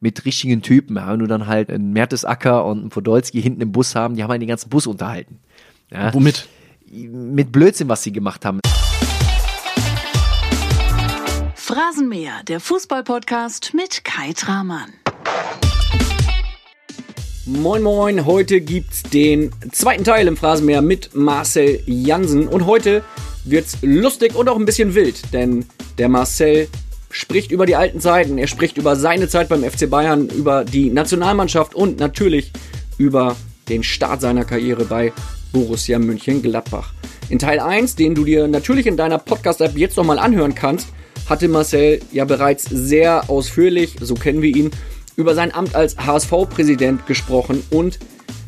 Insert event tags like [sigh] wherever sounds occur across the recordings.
mit richtigen Typen. Ja, wenn du dann halt einen Mertesacker und einen Podolski hinten im Bus haben, die haben halt den ganzen Bus unterhalten. Ja. Womit? Mit Blödsinn, was sie gemacht haben. Phrasenmäher, der Fußballpodcast mit Kai Tramann. Moin Moin, heute gibt's den zweiten Teil im Phrasenmäher mit Marcel Jansen und heute wird's lustig und auch ein bisschen wild, denn der Marcel spricht über die alten Zeiten, er spricht über seine Zeit beim FC Bayern, über die Nationalmannschaft und natürlich über den Start seiner Karriere bei Borussia München-Gladbach. In Teil 1, den du dir natürlich in deiner Podcast-App jetzt nochmal anhören kannst, hatte Marcel ja bereits sehr ausführlich, so kennen wir ihn, über sein Amt als HSV-Präsident gesprochen und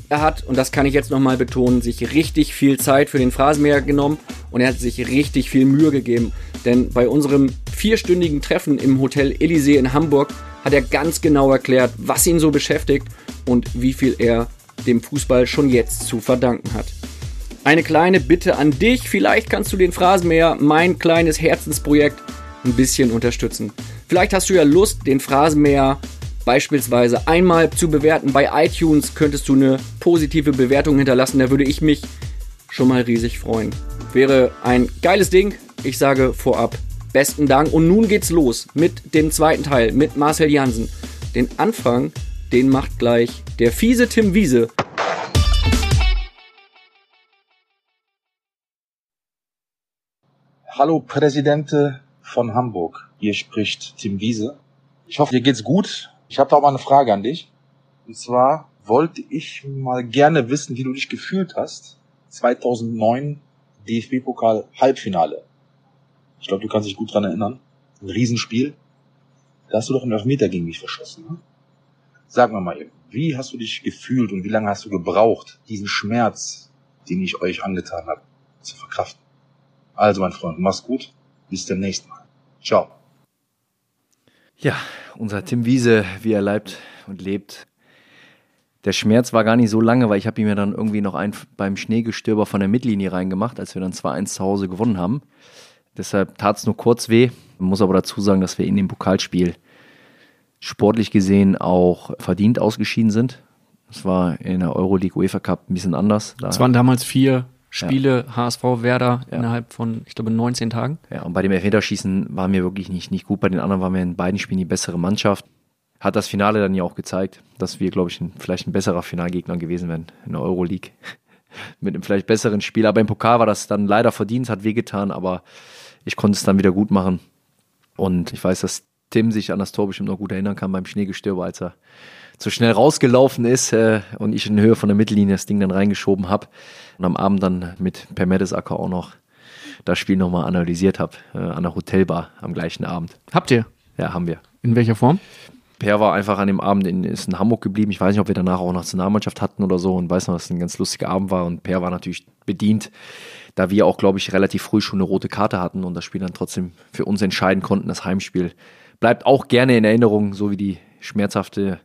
er hat, und das kann ich jetzt nochmal betonen, sich richtig viel Zeit für den Phrasenmäher genommen und er hat sich richtig viel Mühe gegeben. Denn bei unserem vierstündigen Treffen im Hotel Elysee in Hamburg hat er ganz genau erklärt, was ihn so beschäftigt und wie viel er dem Fußball schon jetzt zu verdanken hat. Eine kleine Bitte an dich, vielleicht kannst du den Phrasenmäher, mein kleines Herzensprojekt, ein bisschen unterstützen. Vielleicht hast du ja Lust, den Phrasenmäher beispielsweise einmal zu bewerten. Bei iTunes könntest du eine positive Bewertung hinterlassen. Da würde ich mich schon mal riesig freuen. Wäre ein geiles Ding. Ich sage vorab besten Dank. Und nun geht's los mit dem zweiten Teil mit Marcel Jansen. Den Anfang, den macht gleich der fiese Tim Wiese. Hallo Präsidente von Hamburg. Hier spricht Tim Wiese. Ich hoffe, dir geht's gut. Ich habe da auch mal eine Frage an dich. Und zwar wollte ich mal gerne wissen, wie du dich gefühlt hast. 2009 DFB-Pokal Halbfinale. Ich glaube, du kannst dich gut dran erinnern. Ein Riesenspiel. Da hast du doch einen Elfmeter gegen mich verschossen. Ne? Sag mal mal eben, wie hast du dich gefühlt und wie lange hast du gebraucht, diesen Schmerz, den ich euch angetan habe, zu verkraften? Also, mein Freund, mach's gut. Bis demnächst mal. Ciao. Ja, unser Tim Wiese, wie er leibt und lebt. Der Schmerz war gar nicht so lange, weil ich habe ihm ja dann irgendwie noch einen beim Schneegestöber von der Mittellinie reingemacht, als wir dann 2-1 zu Hause gewonnen haben. Deshalb tat es nur kurz weh. Man muss aber dazu sagen, dass wir in dem Pokalspiel sportlich gesehen auch verdient ausgeschieden sind. Das war in der Euroleague UEFA Cup ein bisschen anders. Es waren damals vier Spiele ja. HSV Werder ja. innerhalb von, ich glaube, 19 Tagen. Ja, und bei dem Elfmeterschießen waren wir wirklich nicht, nicht gut. Bei den anderen waren wir in beiden Spielen die bessere Mannschaft. Hat das Finale dann ja auch gezeigt, dass wir, glaube ich, ein, vielleicht ein besserer Finalgegner gewesen wären in der Euroleague. [laughs] Mit einem vielleicht besseren Spiel. Aber im Pokal war das dann leider verdient, hat wehgetan, aber ich konnte es dann wieder gut machen. Und ich weiß, dass Tim sich an das Tor bestimmt noch gut erinnern kann beim Schneegestöber, als er zu schnell rausgelaufen ist äh, und ich in Höhe von der Mittellinie das Ding dann reingeschoben habe und am Abend dann mit Per Mertesacker auch noch das Spiel nochmal analysiert habe, äh, an der Hotelbar am gleichen Abend. Habt ihr? Ja, haben wir. In welcher Form? Per war einfach an dem Abend in, ist in Hamburg geblieben. Ich weiß nicht, ob wir danach auch Nationalmannschaft hatten oder so und weiß noch, dass es ein ganz lustiger Abend war und Per war natürlich bedient, da wir auch, glaube ich, relativ früh schon eine rote Karte hatten und das Spiel dann trotzdem für uns entscheiden konnten, das Heimspiel. Bleibt auch gerne in Erinnerung, so wie die schmerzhafte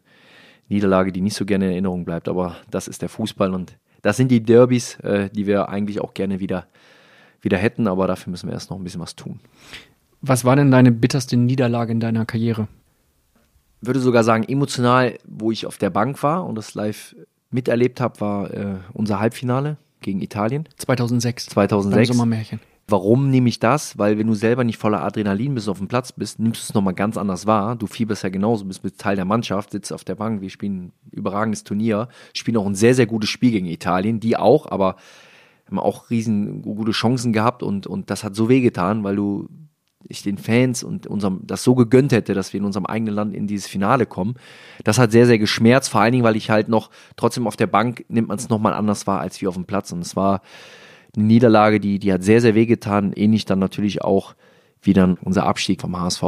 Niederlage, die nicht so gerne in Erinnerung bleibt. Aber das ist der Fußball und das sind die Derbys, äh, die wir eigentlich auch gerne wieder, wieder hätten. Aber dafür müssen wir erst noch ein bisschen was tun. Was war denn deine bitterste Niederlage in deiner Karriere? Würde sogar sagen, emotional, wo ich auf der Bank war und das live miterlebt habe, war äh, unser Halbfinale gegen Italien. 2006. 2006. Sommermärchen. Warum nehme ich das? Weil wenn du selber nicht voller Adrenalin bist auf dem Platz bist, nimmst du es nochmal ganz anders wahr. Du fieberst ja genauso, bist mit Teil der Mannschaft, sitzt auf der Bank, wir spielen ein überragendes Turnier, spielen auch ein sehr, sehr gutes Spiel gegen Italien, die auch, aber haben auch riesen gute Chancen gehabt und, und das hat so wehgetan, weil du ich den Fans und unserem das so gegönnt hätte, dass wir in unserem eigenen Land in dieses Finale kommen. Das hat sehr, sehr geschmerzt, vor allen Dingen, weil ich halt noch trotzdem auf der Bank nimmt man es nochmal anders wahr als wie auf dem Platz. Und es war Niederlage, die, die hat sehr, sehr wehgetan. Ähnlich dann natürlich auch wie dann unser Abstieg vom HSV,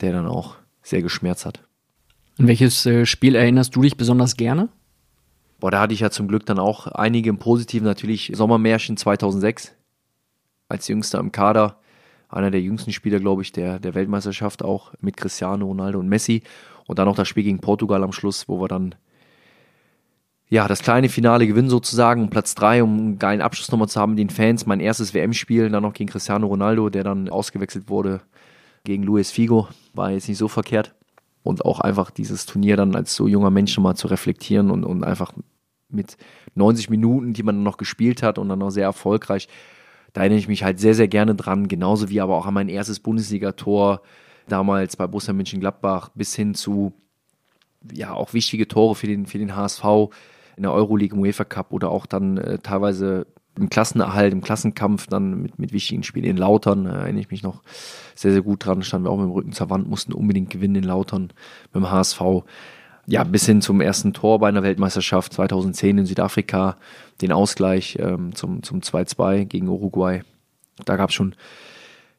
der dann auch sehr geschmerzt hat. An welches äh, Spiel erinnerst du dich besonders gerne? Boah, da hatte ich ja zum Glück dann auch einige im Positiven, natürlich Sommermärchen 2006 als Jüngster im Kader. Einer der jüngsten Spieler, glaube ich, der, der Weltmeisterschaft auch mit Cristiano Ronaldo und Messi. Und dann noch das Spiel gegen Portugal am Schluss, wo wir dann ja, das kleine Finale gewinnen sozusagen, Platz drei, um einen geilen Abschluss nochmal zu haben, den Fans, mein erstes WM-Spiel, dann noch gegen Cristiano Ronaldo, der dann ausgewechselt wurde gegen Luis Figo, war jetzt nicht so verkehrt. und auch einfach dieses Turnier dann als so junger Mensch mal zu reflektieren und, und einfach mit 90 Minuten, die man dann noch gespielt hat und dann noch sehr erfolgreich, da erinnere ich mich halt sehr, sehr gerne dran, genauso wie aber auch an mein erstes Bundesligator damals bei Borussia Mönchengladbach bis hin zu ja auch wichtige Tore für den, für den HSV in der Euroleague, im UEFA Cup oder auch dann äh, teilweise im Klassenerhalt, im Klassenkampf, dann mit, mit wichtigen Spielen in Lautern, äh, erinnere ich mich noch sehr, sehr gut dran. Standen wir auch mit dem Rücken zur Wand, mussten unbedingt gewinnen in Lautern mit dem HSV. Ja, bis hin zum ersten Tor bei einer Weltmeisterschaft 2010 in Südafrika, den Ausgleich ähm, zum, zum 2-2 gegen Uruguay. Da gab es schon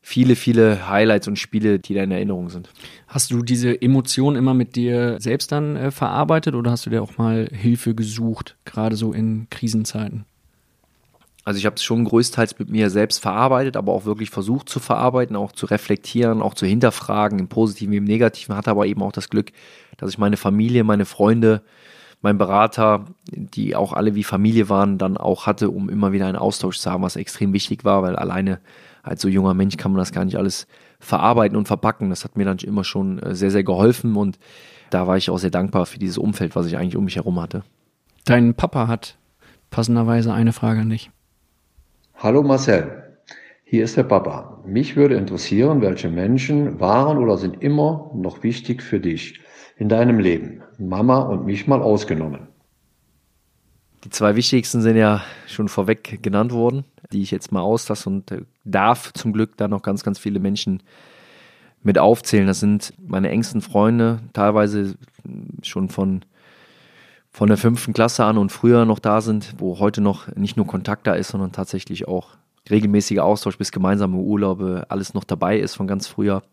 viele, viele Highlights und Spiele, die da in Erinnerung sind. Hast du diese Emotionen immer mit dir selbst dann äh, verarbeitet oder hast du dir auch mal Hilfe gesucht, gerade so in Krisenzeiten? Also ich habe es schon größtenteils mit mir selbst verarbeitet, aber auch wirklich versucht zu verarbeiten, auch zu reflektieren, auch zu hinterfragen, im Positiven wie im Negativen, hatte aber eben auch das Glück, dass ich meine Familie, meine Freunde, mein Berater, die auch alle wie Familie waren, dann auch hatte, um immer wieder einen Austausch zu haben, was extrem wichtig war, weil alleine als so junger Mensch kann man das gar nicht alles verarbeiten und verpacken. Das hat mir dann immer schon äh, sehr, sehr geholfen und da war ich auch sehr dankbar für dieses Umfeld, was ich eigentlich um mich herum hatte. Dein Papa hat passenderweise eine Frage an dich. Hallo Marcel, hier ist der Papa. Mich würde interessieren, welche Menschen waren oder sind immer noch wichtig für dich in deinem Leben. Mama und mich mal ausgenommen. Die zwei wichtigsten sind ja schon vorweg genannt worden, die ich jetzt mal auslasse und äh, darf zum Glück da noch ganz, ganz viele Menschen mit aufzählen. Das sind meine engsten Freunde, teilweise schon von, von der fünften Klasse an und früher noch da sind, wo heute noch nicht nur Kontakt da ist, sondern tatsächlich auch regelmäßiger Austausch bis gemeinsame Urlaube, alles noch dabei ist von ganz früher.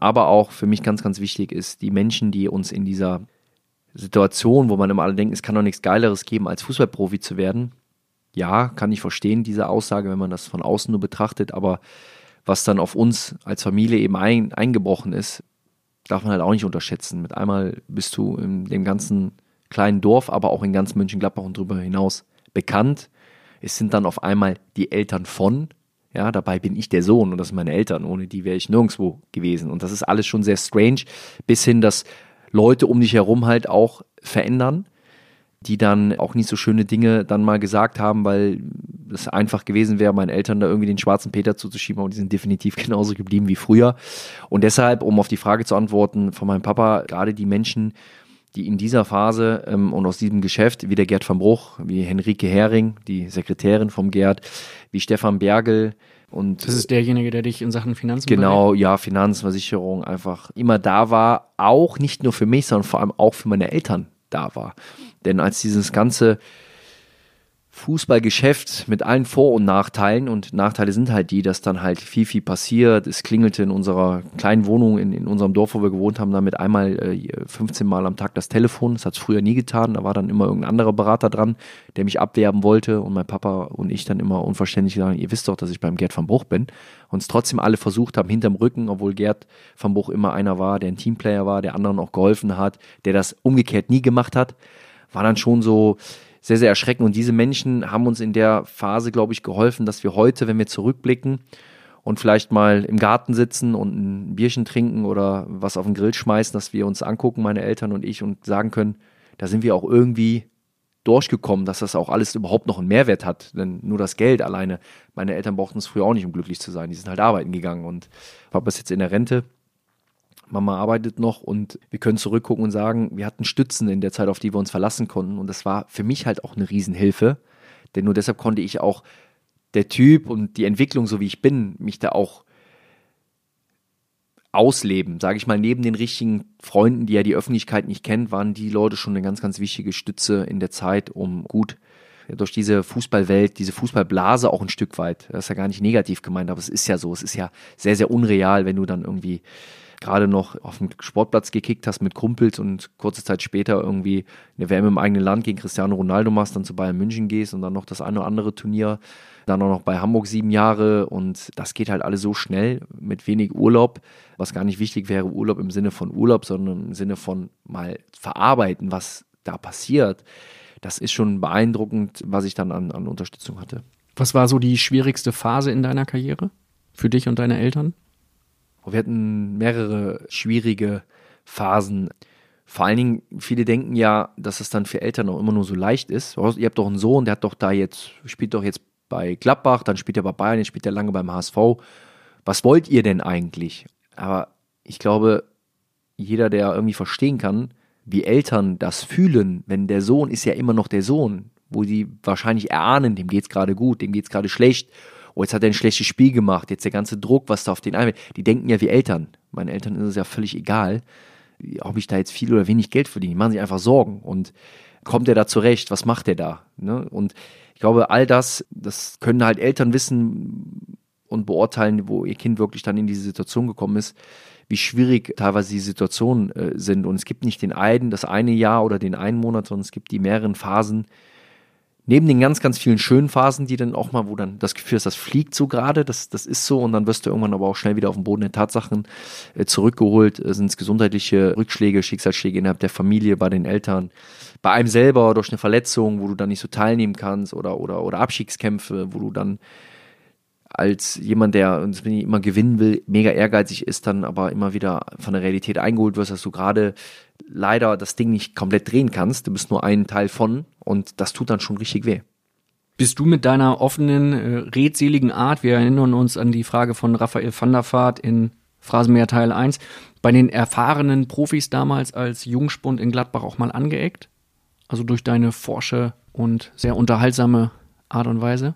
Aber auch für mich ganz, ganz wichtig ist, die Menschen, die uns in dieser Situation, wo man immer alle denkt, es kann doch nichts Geileres geben, als Fußballprofi zu werden. Ja, kann ich verstehen, diese Aussage, wenn man das von außen nur betrachtet, aber was dann auf uns als Familie eben ein, eingebrochen ist, darf man halt auch nicht unterschätzen. Mit einmal bist du in dem ganzen kleinen Dorf, aber auch in ganz Mönchengladbach und darüber hinaus bekannt. Es sind dann auf einmal die Eltern von, ja, dabei bin ich der Sohn und das sind meine Eltern. Ohne die wäre ich nirgendwo gewesen. Und das ist alles schon sehr strange, bis hin, dass Leute um dich herum halt auch verändern, die dann auch nicht so schöne Dinge dann mal gesagt haben, weil es einfach gewesen wäre, meinen Eltern da irgendwie den schwarzen Peter zuzuschieben, aber die sind definitiv [laughs] genauso geblieben wie früher. Und deshalb, um auf die Frage zu antworten von meinem Papa, gerade die Menschen, die in dieser Phase ähm, und aus diesem Geschäft, wie der Gerd van Bruch, wie Henrike Hering, die Sekretärin vom Gerd, wie Stefan Bergel, und das ist derjenige, der dich in Sachen Finanzen Genau, berät? ja, Finanzversicherung einfach immer da war, auch nicht nur für mich, sondern vor allem auch für meine Eltern da war. Denn als dieses ganze Fußballgeschäft mit allen Vor- und Nachteilen. Und Nachteile sind halt die, dass dann halt viel, viel passiert. Es klingelte in unserer kleinen Wohnung, in, in unserem Dorf, wo wir gewohnt haben, damit einmal äh, 15 Mal am Tag das Telefon. Das hat es früher nie getan. Da war dann immer irgendein anderer Berater dran, der mich abwerben wollte. Und mein Papa und ich dann immer unverständlich sagen, ihr wisst doch, dass ich beim Gerd van Bruch bin. Und es trotzdem alle versucht haben, hinterm Rücken, obwohl Gerd van Bruch immer einer war, der ein Teamplayer war, der anderen auch geholfen hat, der das umgekehrt nie gemacht hat, war dann schon so, sehr, sehr erschreckend. Und diese Menschen haben uns in der Phase, glaube ich, geholfen, dass wir heute, wenn wir zurückblicken und vielleicht mal im Garten sitzen und ein Bierchen trinken oder was auf den Grill schmeißen, dass wir uns angucken, meine Eltern und ich, und sagen können, da sind wir auch irgendwie durchgekommen, dass das auch alles überhaupt noch einen Mehrwert hat. Denn nur das Geld alleine, meine Eltern brauchten es früher auch nicht, um glücklich zu sein. Die sind halt arbeiten gegangen und Papa ist jetzt in der Rente Mama arbeitet noch und wir können zurückgucken und sagen, wir hatten Stützen in der Zeit, auf die wir uns verlassen konnten. Und das war für mich halt auch eine Riesenhilfe. Denn nur deshalb konnte ich auch der Typ und die Entwicklung, so wie ich bin, mich da auch ausleben. Sage ich mal, neben den richtigen Freunden, die ja die Öffentlichkeit nicht kennt, waren die Leute schon eine ganz, ganz wichtige Stütze in der Zeit, um gut durch diese Fußballwelt, diese Fußballblase auch ein Stück weit, das ist ja gar nicht negativ gemeint, aber es ist ja so, es ist ja sehr, sehr unreal, wenn du dann irgendwie gerade noch auf dem Sportplatz gekickt hast mit Kumpels und kurze Zeit später irgendwie eine WM im eigenen Land gegen Cristiano Ronaldo machst, dann zu Bayern München gehst und dann noch das eine oder andere Turnier, dann auch noch bei Hamburg sieben Jahre und das geht halt alles so schnell mit wenig Urlaub, was gar nicht wichtig wäre, Urlaub im Sinne von Urlaub, sondern im Sinne von mal verarbeiten, was da passiert. Das ist schon beeindruckend, was ich dann an, an Unterstützung hatte. Was war so die schwierigste Phase in deiner Karriere für dich und deine Eltern? Wir hatten mehrere schwierige Phasen. Vor allen Dingen, viele denken ja, dass es dann für Eltern auch immer nur so leicht ist. Ihr habt doch einen Sohn, der hat doch da jetzt, spielt doch jetzt bei Gladbach, dann spielt er bei Bayern, jetzt spielt er lange beim HSV. Was wollt ihr denn eigentlich? Aber ich glaube, jeder, der irgendwie verstehen kann, wie Eltern das fühlen, wenn der Sohn ist ja immer noch der Sohn, wo die wahrscheinlich erahnen, dem geht es gerade gut, dem geht es gerade schlecht. Oh, jetzt hat er ein schlechtes Spiel gemacht, jetzt der ganze Druck, was da auf den einwirkt. Die denken ja wie Eltern. Meinen Eltern ist es ja völlig egal, ob ich da jetzt viel oder wenig Geld verdiene. Die machen sich einfach Sorgen. Und kommt er da zurecht? Was macht er da? Ne? Und ich glaube, all das, das können halt Eltern wissen und beurteilen, wo ihr Kind wirklich dann in diese Situation gekommen ist, wie schwierig teilweise die Situationen äh, sind. Und es gibt nicht den einen, das eine Jahr oder den einen Monat, sondern es gibt die mehreren Phasen, neben den ganz, ganz vielen schönen Phasen, die dann auch mal, wo dann das Gefühl ist, das fliegt so gerade, das, das ist so und dann wirst du irgendwann aber auch schnell wieder auf den Boden der Tatsachen äh, zurückgeholt, äh, sind es gesundheitliche Rückschläge, Schicksalsschläge innerhalb der Familie, bei den Eltern, bei einem selber durch eine Verletzung, wo du dann nicht so teilnehmen kannst oder, oder, oder Abstiegskämpfe, wo du dann als jemand, der, ich immer gewinnen will, mega ehrgeizig ist, dann aber immer wieder von der Realität eingeholt wirst, dass du gerade leider das Ding nicht komplett drehen kannst. Du bist nur ein Teil von und das tut dann schon richtig weh. Bist du mit deiner offenen, äh, redseligen Art, wir erinnern uns an die Frage von Raphael van der Vaart in Phrasenmäher Teil 1, bei den erfahrenen Profis damals als Jungspund in Gladbach auch mal angeeckt? Also durch deine forsche und sehr unterhaltsame Art und Weise?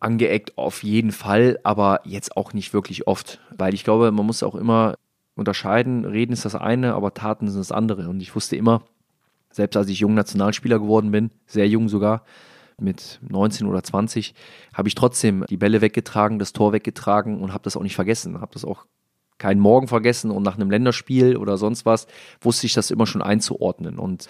Angeeckt auf jeden Fall, aber jetzt auch nicht wirklich oft, weil ich glaube, man muss auch immer unterscheiden. Reden ist das eine, aber Taten sind das andere. Und ich wusste immer, selbst als ich jung Nationalspieler geworden bin, sehr jung sogar, mit 19 oder 20, habe ich trotzdem die Bälle weggetragen, das Tor weggetragen und habe das auch nicht vergessen. Habe das auch keinen Morgen vergessen und nach einem Länderspiel oder sonst was wusste ich das immer schon einzuordnen. Und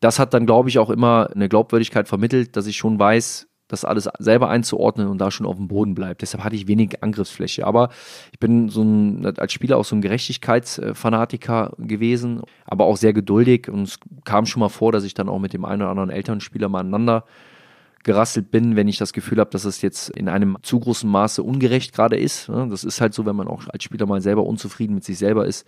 das hat dann, glaube ich, auch immer eine Glaubwürdigkeit vermittelt, dass ich schon weiß, das alles selber einzuordnen und da schon auf dem Boden bleibt. Deshalb hatte ich wenig Angriffsfläche. Aber ich bin so ein, als Spieler auch so ein Gerechtigkeitsfanatiker gewesen, aber auch sehr geduldig. Und es kam schon mal vor, dass ich dann auch mit dem einen oder anderen Elternspieler mal aneinander gerasselt bin, wenn ich das Gefühl habe, dass es jetzt in einem zu großen Maße ungerecht gerade ist. Das ist halt so, wenn man auch als Spieler mal selber unzufrieden mit sich selber ist,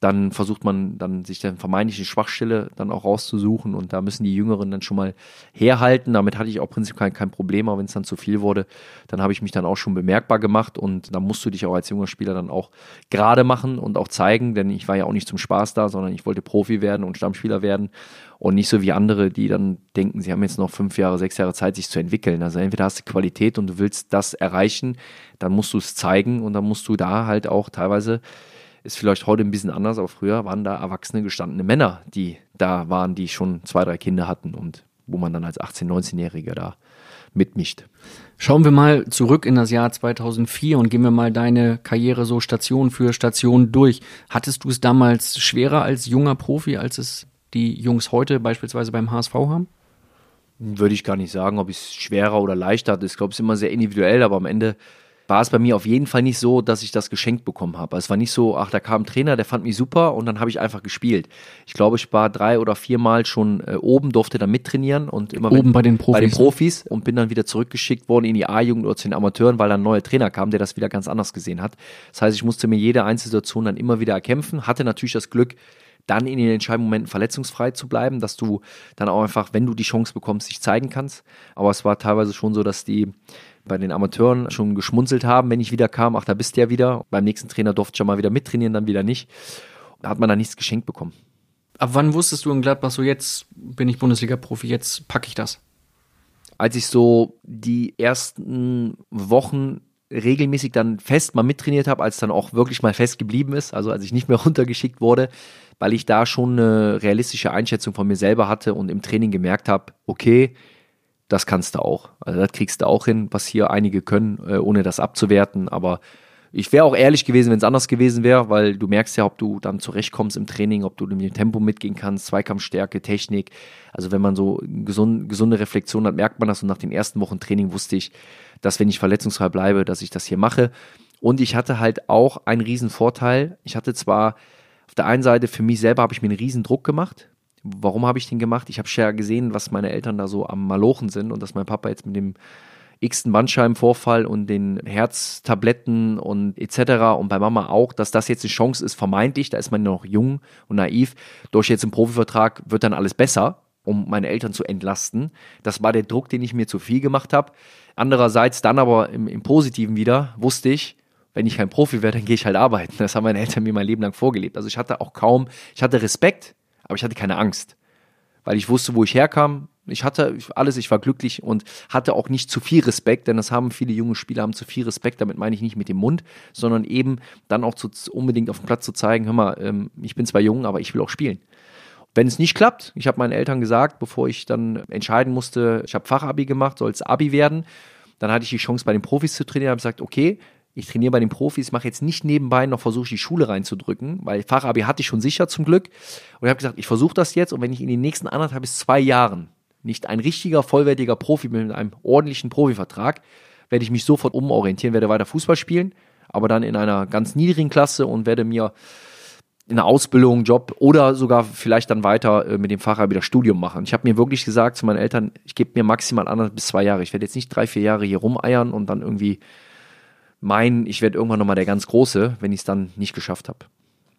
dann versucht man dann sich dann vermeintliche Schwachstelle dann auch rauszusuchen und da müssen die Jüngeren dann schon mal herhalten. Damit hatte ich auch prinzipiell kein, kein Problem, aber wenn es dann zu viel wurde, dann habe ich mich dann auch schon bemerkbar gemacht und da musst du dich auch als junger Spieler dann auch gerade machen und auch zeigen, denn ich war ja auch nicht zum Spaß da, sondern ich wollte Profi werden und Stammspieler werden und nicht so wie andere, die dann denken, sie haben jetzt noch fünf Jahre, sechs Jahre Zeit, sich zu entwickeln. Also entweder hast du Qualität und du willst das erreichen, dann musst du es zeigen und dann musst du da halt auch teilweise ist vielleicht heute ein bisschen anders, aber früher waren da erwachsene, gestandene Männer, die da waren, die schon zwei, drei Kinder hatten und wo man dann als 18-, 19-Jähriger da mitmischt. Schauen wir mal zurück in das Jahr 2004 und gehen wir mal deine Karriere so Station für Station durch. Hattest du es damals schwerer als junger Profi, als es die Jungs heute beispielsweise beim HSV haben? Würde ich gar nicht sagen, ob es schwerer oder leichter hat. Ich glaube, es ist immer sehr individuell, aber am Ende war es bei mir auf jeden Fall nicht so, dass ich das geschenkt bekommen habe. Es war nicht so, ach, da kam ein Trainer, der fand mich super und dann habe ich einfach gespielt. Ich glaube, ich war drei oder viermal schon äh, oben, durfte dann mittrainieren und immer oben bei den Profis. Bei den Profis und bin dann wieder zurückgeschickt worden in die A-Jugend oder zu den Amateuren, weil dann ein neuer Trainer kam, der das wieder ganz anders gesehen hat. Das heißt, ich musste mir jede Einzelsituation dann immer wieder erkämpfen, hatte natürlich das Glück, dann in den entscheidenden Momenten verletzungsfrei zu bleiben, dass du dann auch einfach, wenn du die Chance bekommst, dich zeigen kannst. Aber es war teilweise schon so, dass die bei den Amateuren schon geschmunzelt haben, wenn ich wieder kam, ach, da bist du ja wieder. Beim nächsten Trainer durfte ich schon mal wieder mittrainieren, dann wieder nicht. Da hat man dann nichts geschenkt bekommen. Ab wann wusstest du in Gladbach so, jetzt bin ich Bundesliga-Profi, jetzt packe ich das? Als ich so die ersten Wochen regelmäßig dann fest mal mittrainiert habe, als dann auch wirklich mal fest geblieben ist, also als ich nicht mehr [laughs] runtergeschickt wurde, weil ich da schon eine realistische Einschätzung von mir selber hatte und im Training gemerkt habe, okay, das kannst du auch. Also das kriegst du auch hin, was hier einige können, äh, ohne das abzuwerten. Aber ich wäre auch ehrlich gewesen, wenn es anders gewesen wäre, weil du merkst ja, ob du dann zurechtkommst im Training, ob du mit dem Tempo mitgehen kannst, Zweikampfstärke, Technik. Also wenn man so gesund, gesunde Reflexion hat, merkt man das. Und nach den ersten Wochen Training wusste ich, dass wenn ich verletzungsfrei bleibe, dass ich das hier mache. Und ich hatte halt auch einen riesen Vorteil. Ich hatte zwar auf der einen Seite für mich selber habe ich mir einen riesen Druck gemacht, Warum habe ich den gemacht? Ich habe ja gesehen, was meine Eltern da so am Malochen sind und dass mein Papa jetzt mit dem x-ten Bandscheibenvorfall und den Herztabletten und etc. und bei Mama auch, dass das jetzt eine Chance ist, vermeintlich, da ist man noch jung und naiv, durch jetzt einen Profivertrag wird dann alles besser, um meine Eltern zu entlasten. Das war der Druck, den ich mir zu viel gemacht habe. Andererseits dann aber im, im Positiven wieder wusste ich, wenn ich kein Profi werde, dann gehe ich halt arbeiten. Das haben meine Eltern mir mein Leben lang vorgelebt. Also ich hatte auch kaum, ich hatte Respekt, aber ich hatte keine Angst, weil ich wusste, wo ich herkam. Ich hatte alles, ich war glücklich und hatte auch nicht zu viel Respekt, denn das haben viele junge Spieler haben zu viel Respekt. Damit meine ich nicht mit dem Mund, sondern eben dann auch zu, unbedingt auf dem Platz zu zeigen, hör mal, ähm, ich bin zwar jung, aber ich will auch spielen. Wenn es nicht klappt, ich habe meinen Eltern gesagt, bevor ich dann entscheiden musste, ich habe Fachabi gemacht, soll es Abi werden, dann hatte ich die Chance bei den Profis zu trainieren, habe gesagt, okay, ich trainiere bei den Profis, mache jetzt nicht nebenbei noch versuche die Schule reinzudrücken, weil Fachabi hatte ich schon sicher zum Glück. Und ich habe gesagt, ich versuche das jetzt und wenn ich in den nächsten anderthalb bis zwei Jahren nicht ein richtiger, vollwertiger Profi bin mit einem ordentlichen Profivertrag, werde ich mich sofort umorientieren, werde weiter Fußball spielen, aber dann in einer ganz niedrigen Klasse und werde mir in einer Ausbildung, Job oder sogar vielleicht dann weiter äh, mit dem Fachabi das Studium machen. Ich habe mir wirklich gesagt zu meinen Eltern, ich gebe mir maximal anderthalb bis zwei Jahre. Ich werde jetzt nicht drei, vier Jahre hier rumeiern und dann irgendwie meinen, ich werde irgendwann nochmal der ganz Große, wenn ich es dann nicht geschafft habe.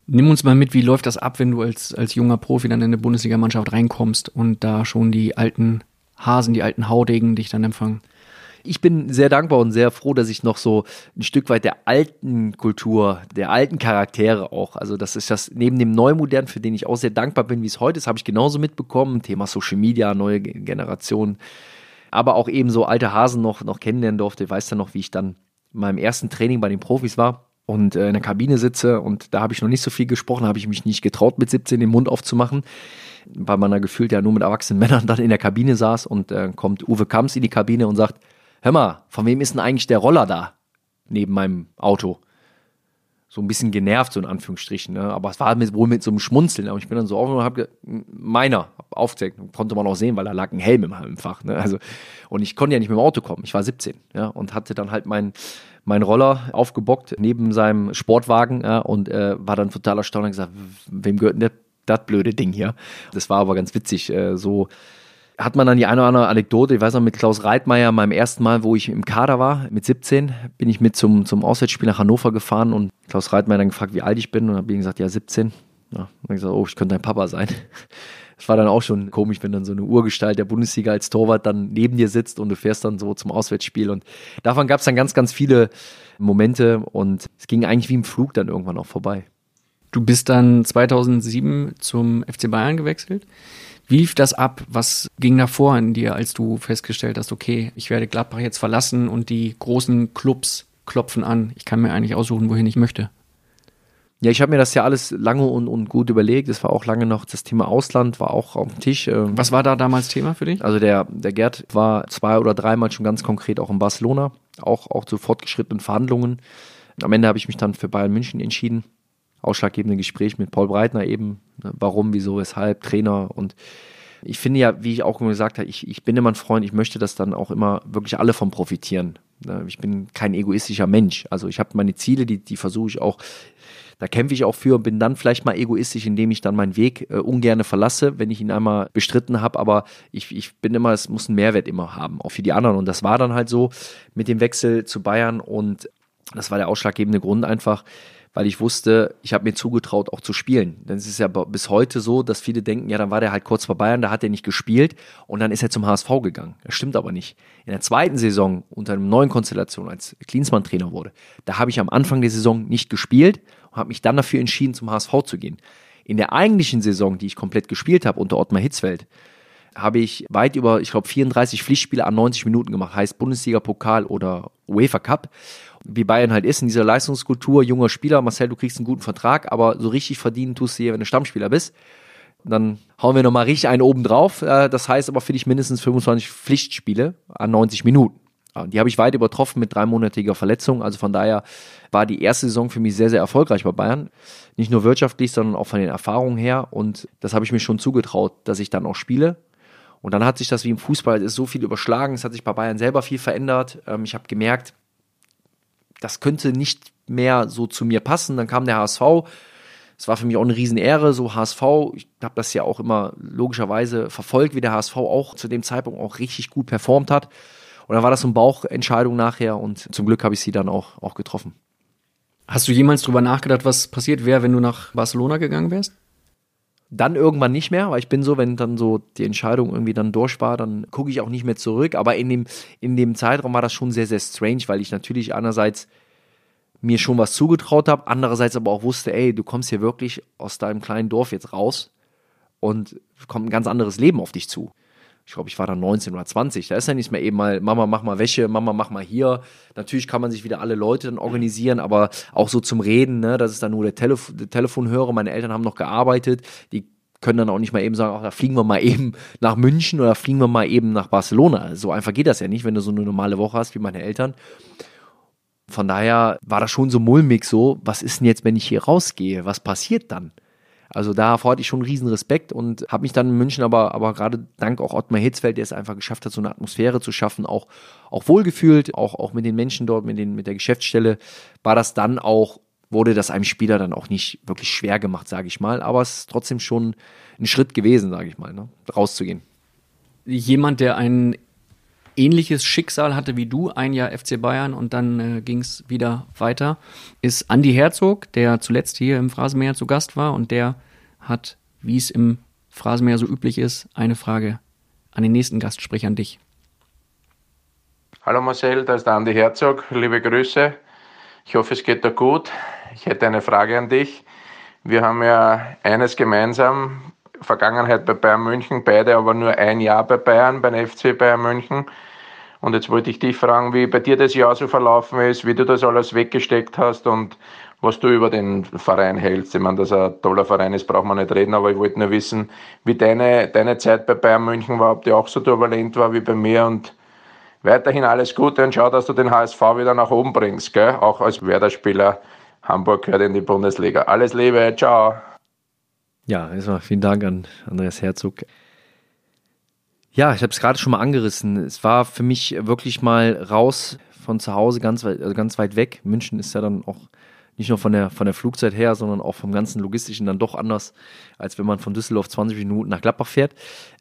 Nimm uns mal mit, wie läuft das ab, wenn du als, als junger Profi dann in eine Bundesligamannschaft reinkommst und da schon die alten Hasen, die alten Haudegen dich dann empfangen? Ich bin sehr dankbar und sehr froh, dass ich noch so ein Stück weit der alten Kultur, der alten Charaktere auch, also das ist das neben dem Neumodernen, für den ich auch sehr dankbar bin, wie es heute ist, habe ich genauso mitbekommen, Thema Social Media, neue Generation, aber auch eben so alte Hasen noch, noch kennenlernen durfte, weiß dann noch, wie ich dann meinem ersten Training bei den Profis war und äh, in der Kabine sitze und da habe ich noch nicht so viel gesprochen, habe ich mich nicht getraut, mit 17 den Mund aufzumachen, weil man da gefühlt ja nur mit erwachsenen [laughs] Männern dann in der Kabine saß und äh, kommt Uwe Kamps in die Kabine und sagt, hör mal, von wem ist denn eigentlich der Roller da neben meinem Auto? So ein bisschen genervt, so in Anführungsstrichen, ne? aber es war mit, wohl mit so einem Schmunzeln, aber ich bin dann so auf und habe meiner aufgezeigt, konnte man auch sehen, weil da lag ein Helm im, im Fach, ne? also und ich konnte ja nicht mit dem Auto kommen, ich war 17, ja, und hatte dann halt meinen mein Roller aufgebockt neben seinem Sportwagen ja, und äh, war dann total erstaunt und gesagt, wem gehört denn das blöde Ding hier? Das war aber ganz witzig, äh, so hat man dann die eine oder andere Anekdote. Ich weiß noch, mit Klaus Reitmeier, meinem ersten Mal, wo ich im Kader war, mit 17, bin ich mit zum, zum Auswärtsspiel nach Hannover gefahren und Klaus Reitmeier dann gefragt, wie alt ich bin und habe ihm gesagt, ja, 17. Ja, und dann gesagt, oh, ich könnte dein Papa sein. [laughs] Das war dann auch schon komisch, wenn dann so eine Urgestalt der Bundesliga als Torwart dann neben dir sitzt und du fährst dann so zum Auswärtsspiel. Und davon gab es dann ganz, ganz viele Momente und es ging eigentlich wie im Flug dann irgendwann auch vorbei. Du bist dann 2007 zum FC Bayern gewechselt. Wie lief das ab? Was ging da vor in dir, als du festgestellt hast, okay, ich werde Gladbach jetzt verlassen und die großen Clubs klopfen an. Ich kann mir eigentlich aussuchen, wohin ich möchte. Ja, ich habe mir das ja alles lange und, und gut überlegt. Es war auch lange noch das Thema Ausland, war auch auf dem Tisch. Ähm. Was war da damals Thema für dich? Also der, der Gerd war zwei oder dreimal schon ganz konkret auch in Barcelona, auch, auch zu fortgeschrittenen Verhandlungen. Am Ende habe ich mich dann für Bayern München entschieden ausschlaggebende Gespräch mit Paul Breitner eben, ne, warum, wieso, weshalb, Trainer und ich finde ja, wie ich auch gesagt habe, ich, ich bin immer ein Freund, ich möchte, dass dann auch immer wirklich alle von profitieren. Ne, ich bin kein egoistischer Mensch. Also ich habe meine Ziele, die, die versuche ich auch, da kämpfe ich auch für und bin dann vielleicht mal egoistisch, indem ich dann meinen Weg äh, ungerne verlasse, wenn ich ihn einmal bestritten habe. Aber ich, ich bin immer, es muss einen Mehrwert immer haben, auch für die anderen. Und das war dann halt so mit dem Wechsel zu Bayern und das war der ausschlaggebende Grund einfach weil ich wusste, ich habe mir zugetraut, auch zu spielen. Denn es ist ja bis heute so, dass viele denken, ja, dann war der halt kurz vor Bayern, da hat er nicht gespielt und dann ist er zum HSV gegangen. Das stimmt aber nicht. In der zweiten Saison unter einer neuen Konstellation, als Klinsmann Trainer wurde, da habe ich am Anfang der Saison nicht gespielt und habe mich dann dafür entschieden, zum HSV zu gehen. In der eigentlichen Saison, die ich komplett gespielt habe unter Ottmar Hitzfeld, habe ich weit über, ich glaube, 34 Pflichtspiele an 90 Minuten gemacht, heißt Bundesliga-Pokal oder UEFA Cup wie Bayern halt ist, in dieser Leistungskultur, junger Spieler, Marcel, du kriegst einen guten Vertrag, aber so richtig verdienen tust du hier, wenn du Stammspieler bist. Dann hauen wir nochmal richtig einen oben drauf. Äh, das heißt aber für dich mindestens 25 Pflichtspiele an 90 Minuten. Die habe ich weit übertroffen mit dreimonatiger Verletzung. Also von daher war die erste Saison für mich sehr, sehr erfolgreich bei Bayern. Nicht nur wirtschaftlich, sondern auch von den Erfahrungen her. Und das habe ich mir schon zugetraut, dass ich dann auch spiele. Und dann hat sich das wie im Fußball, ist so viel überschlagen. Es hat sich bei Bayern selber viel verändert. Ähm, ich habe gemerkt, das könnte nicht mehr so zu mir passen. Dann kam der HSV. Es war für mich auch eine Riesenehre, so HSV. Ich habe das ja auch immer logischerweise verfolgt, wie der HSV auch zu dem Zeitpunkt auch richtig gut performt hat. Und dann war das so eine Bauchentscheidung nachher und zum Glück habe ich sie dann auch, auch getroffen. Hast du jemals drüber nachgedacht, was passiert wäre, wenn du nach Barcelona gegangen wärst? Dann irgendwann nicht mehr, weil ich bin so, wenn dann so die Entscheidung irgendwie dann durch war, dann gucke ich auch nicht mehr zurück. Aber in dem, in dem Zeitraum war das schon sehr, sehr strange, weil ich natürlich einerseits mir schon was zugetraut habe, andererseits aber auch wusste, ey, du kommst hier wirklich aus deinem kleinen Dorf jetzt raus und kommt ein ganz anderes Leben auf dich zu ich glaube, ich war dann 19 oder 20. Da ist ja nicht mehr eben mal, Mama, mach mal Wäsche, Mama, mach mal hier. Natürlich kann man sich wieder alle Leute dann organisieren, aber auch so zum Reden, ne, das ist dann nur der, Telef der Telefonhörer. Meine Eltern haben noch gearbeitet. Die können dann auch nicht mal eben sagen, ach, da fliegen wir mal eben nach München oder fliegen wir mal eben nach Barcelona. So einfach geht das ja nicht, wenn du so eine normale Woche hast wie meine Eltern. Von daher war das schon so mulmig so, was ist denn jetzt, wenn ich hier rausgehe? Was passiert dann? Also davor hatte ich schon einen riesen Respekt und habe mich dann in München aber, aber gerade dank auch Ottmar Hitzfeld, der es einfach geschafft hat, so eine Atmosphäre zu schaffen, auch, auch wohlgefühlt, auch, auch mit den Menschen dort, mit, den, mit der Geschäftsstelle, war das dann auch, wurde das einem Spieler dann auch nicht wirklich schwer gemacht, sage ich mal, aber es ist trotzdem schon ein Schritt gewesen, sage ich mal, ne? rauszugehen. Jemand, der einen ähnliches Schicksal hatte wie du, ein Jahr FC Bayern und dann äh, ging es wieder weiter, ist Andy Herzog, der zuletzt hier im Phrasenmäher zu Gast war und der hat, wie es im Phrasenmäher so üblich ist, eine Frage an den nächsten Gast, sprich an dich. Hallo Marcel, da ist der Andi Herzog. Liebe Grüße. Ich hoffe, es geht dir gut. Ich hätte eine Frage an dich. Wir haben ja eines gemeinsam. Vergangenheit bei Bayern München, beide aber nur ein Jahr bei Bayern, beim FC Bayern München. Und jetzt wollte ich dich fragen, wie bei dir das Jahr so verlaufen ist, wie du das alles weggesteckt hast und was du über den Verein hältst. Ich meine, dass er ein toller Verein ist, braucht man nicht reden, aber ich wollte nur wissen, wie deine, deine Zeit bei Bayern München war, ob die auch so turbulent war wie bei mir und weiterhin alles Gute und schau, dass du den HSV wieder nach oben bringst, gell? auch als Werder-Spieler. Hamburg gehört in die Bundesliga. Alles Liebe, ciao. Ja, erstmal vielen Dank an Andreas Herzog. Ja, ich habe es gerade schon mal angerissen. Es war für mich wirklich mal raus von zu Hause, ganz weit, also ganz weit weg. München ist ja dann auch nicht nur von der, von der Flugzeit her, sondern auch vom ganzen Logistischen dann doch anders, als wenn man von Düsseldorf 20 Minuten nach Gladbach fährt.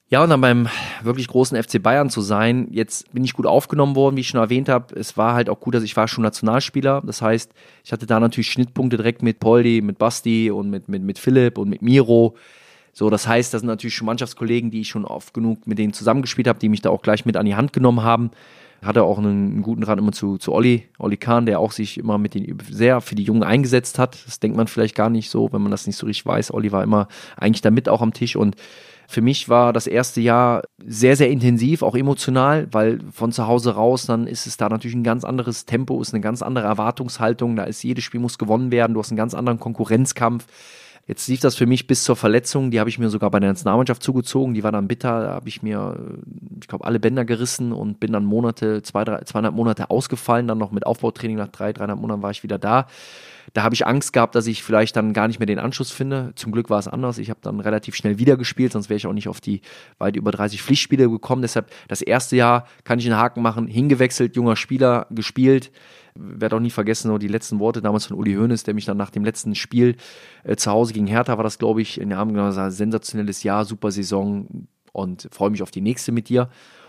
Ja, und dann beim wirklich großen FC Bayern zu sein, jetzt bin ich gut aufgenommen worden, wie ich schon erwähnt habe. Es war halt auch gut, dass ich war schon Nationalspieler. Das heißt, ich hatte da natürlich Schnittpunkte direkt mit Poldi, mit Basti und mit, mit, mit Philipp und mit Miro. So, das heißt, das sind natürlich schon Mannschaftskollegen, die ich schon oft genug mit denen zusammengespielt habe, die mich da auch gleich mit an die Hand genommen haben. Hatte auch einen, einen guten Rat immer zu, zu Olli, Olli Kahn, der auch sich immer mit den sehr für die Jungen eingesetzt hat. Das denkt man vielleicht gar nicht so, wenn man das nicht so richtig weiß. Olli war immer eigentlich da mit auch am Tisch und für mich war das erste Jahr sehr, sehr intensiv, auch emotional, weil von zu Hause raus, dann ist es da natürlich ein ganz anderes Tempo, ist eine ganz andere Erwartungshaltung, da ist jedes Spiel muss gewonnen werden, du hast einen ganz anderen Konkurrenzkampf. Jetzt lief das für mich bis zur Verletzung, die habe ich mir sogar bei der Nationalmannschaft zugezogen, die war dann bitter, da habe ich mir, ich glaube, alle Bänder gerissen und bin dann Monate, zwei, drei, zweieinhalb Monate ausgefallen, dann noch mit Aufbautraining nach drei, dreieinhalb Monaten war ich wieder da. Da habe ich Angst gehabt, dass ich vielleicht dann gar nicht mehr den Anschluss finde. Zum Glück war es anders. Ich habe dann relativ schnell wieder gespielt, sonst wäre ich auch nicht auf die weit über 30 Pflichtspiele gekommen. Deshalb das erste Jahr kann ich einen Haken machen, hingewechselt, junger Spieler gespielt. Werde auch nie vergessen, die letzten Worte damals von Uli Hoeneß, der mich dann nach dem letzten Spiel äh, zu Hause gegen Hertha war das, glaube ich, in der Abend gesagt, sensationelles Jahr, super Saison und freue mich auf die nächste mit dir.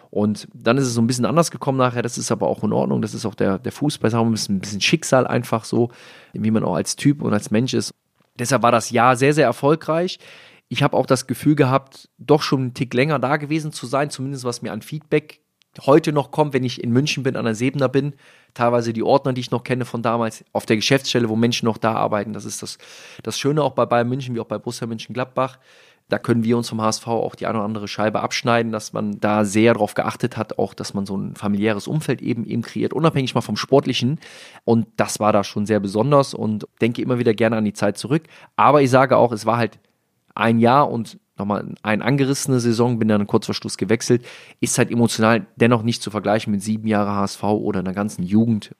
Und dann ist es so ein bisschen anders gekommen nachher. Das ist aber auch in Ordnung. Das ist auch der, der Fußball, sagen wir mal, ein bisschen Schicksal einfach so, wie man auch als Typ und als Mensch ist. Deshalb war das Jahr sehr, sehr erfolgreich. Ich habe auch das Gefühl gehabt, doch schon einen Tick länger da gewesen zu sein, zumindest was mir an Feedback heute noch kommt, wenn ich in München bin, an der Sebener bin. Teilweise die Ordner, die ich noch kenne von damals, auf der Geschäftsstelle, wo Menschen noch da arbeiten. Das ist das, das Schöne auch bei Bayern München, wie auch bei Borussia München-Gladbach da können wir uns vom HSV auch die eine oder andere Scheibe abschneiden, dass man da sehr darauf geachtet hat, auch dass man so ein familiäres Umfeld eben eben kreiert, unabhängig mal vom Sportlichen. Und das war da schon sehr besonders und denke immer wieder gerne an die Zeit zurück. Aber ich sage auch, es war halt ein Jahr und nochmal eine angerissene Saison, bin dann kurz vor Schluss gewechselt, ist halt emotional dennoch nicht zu vergleichen mit sieben Jahre HSV oder einer ganzen Jugend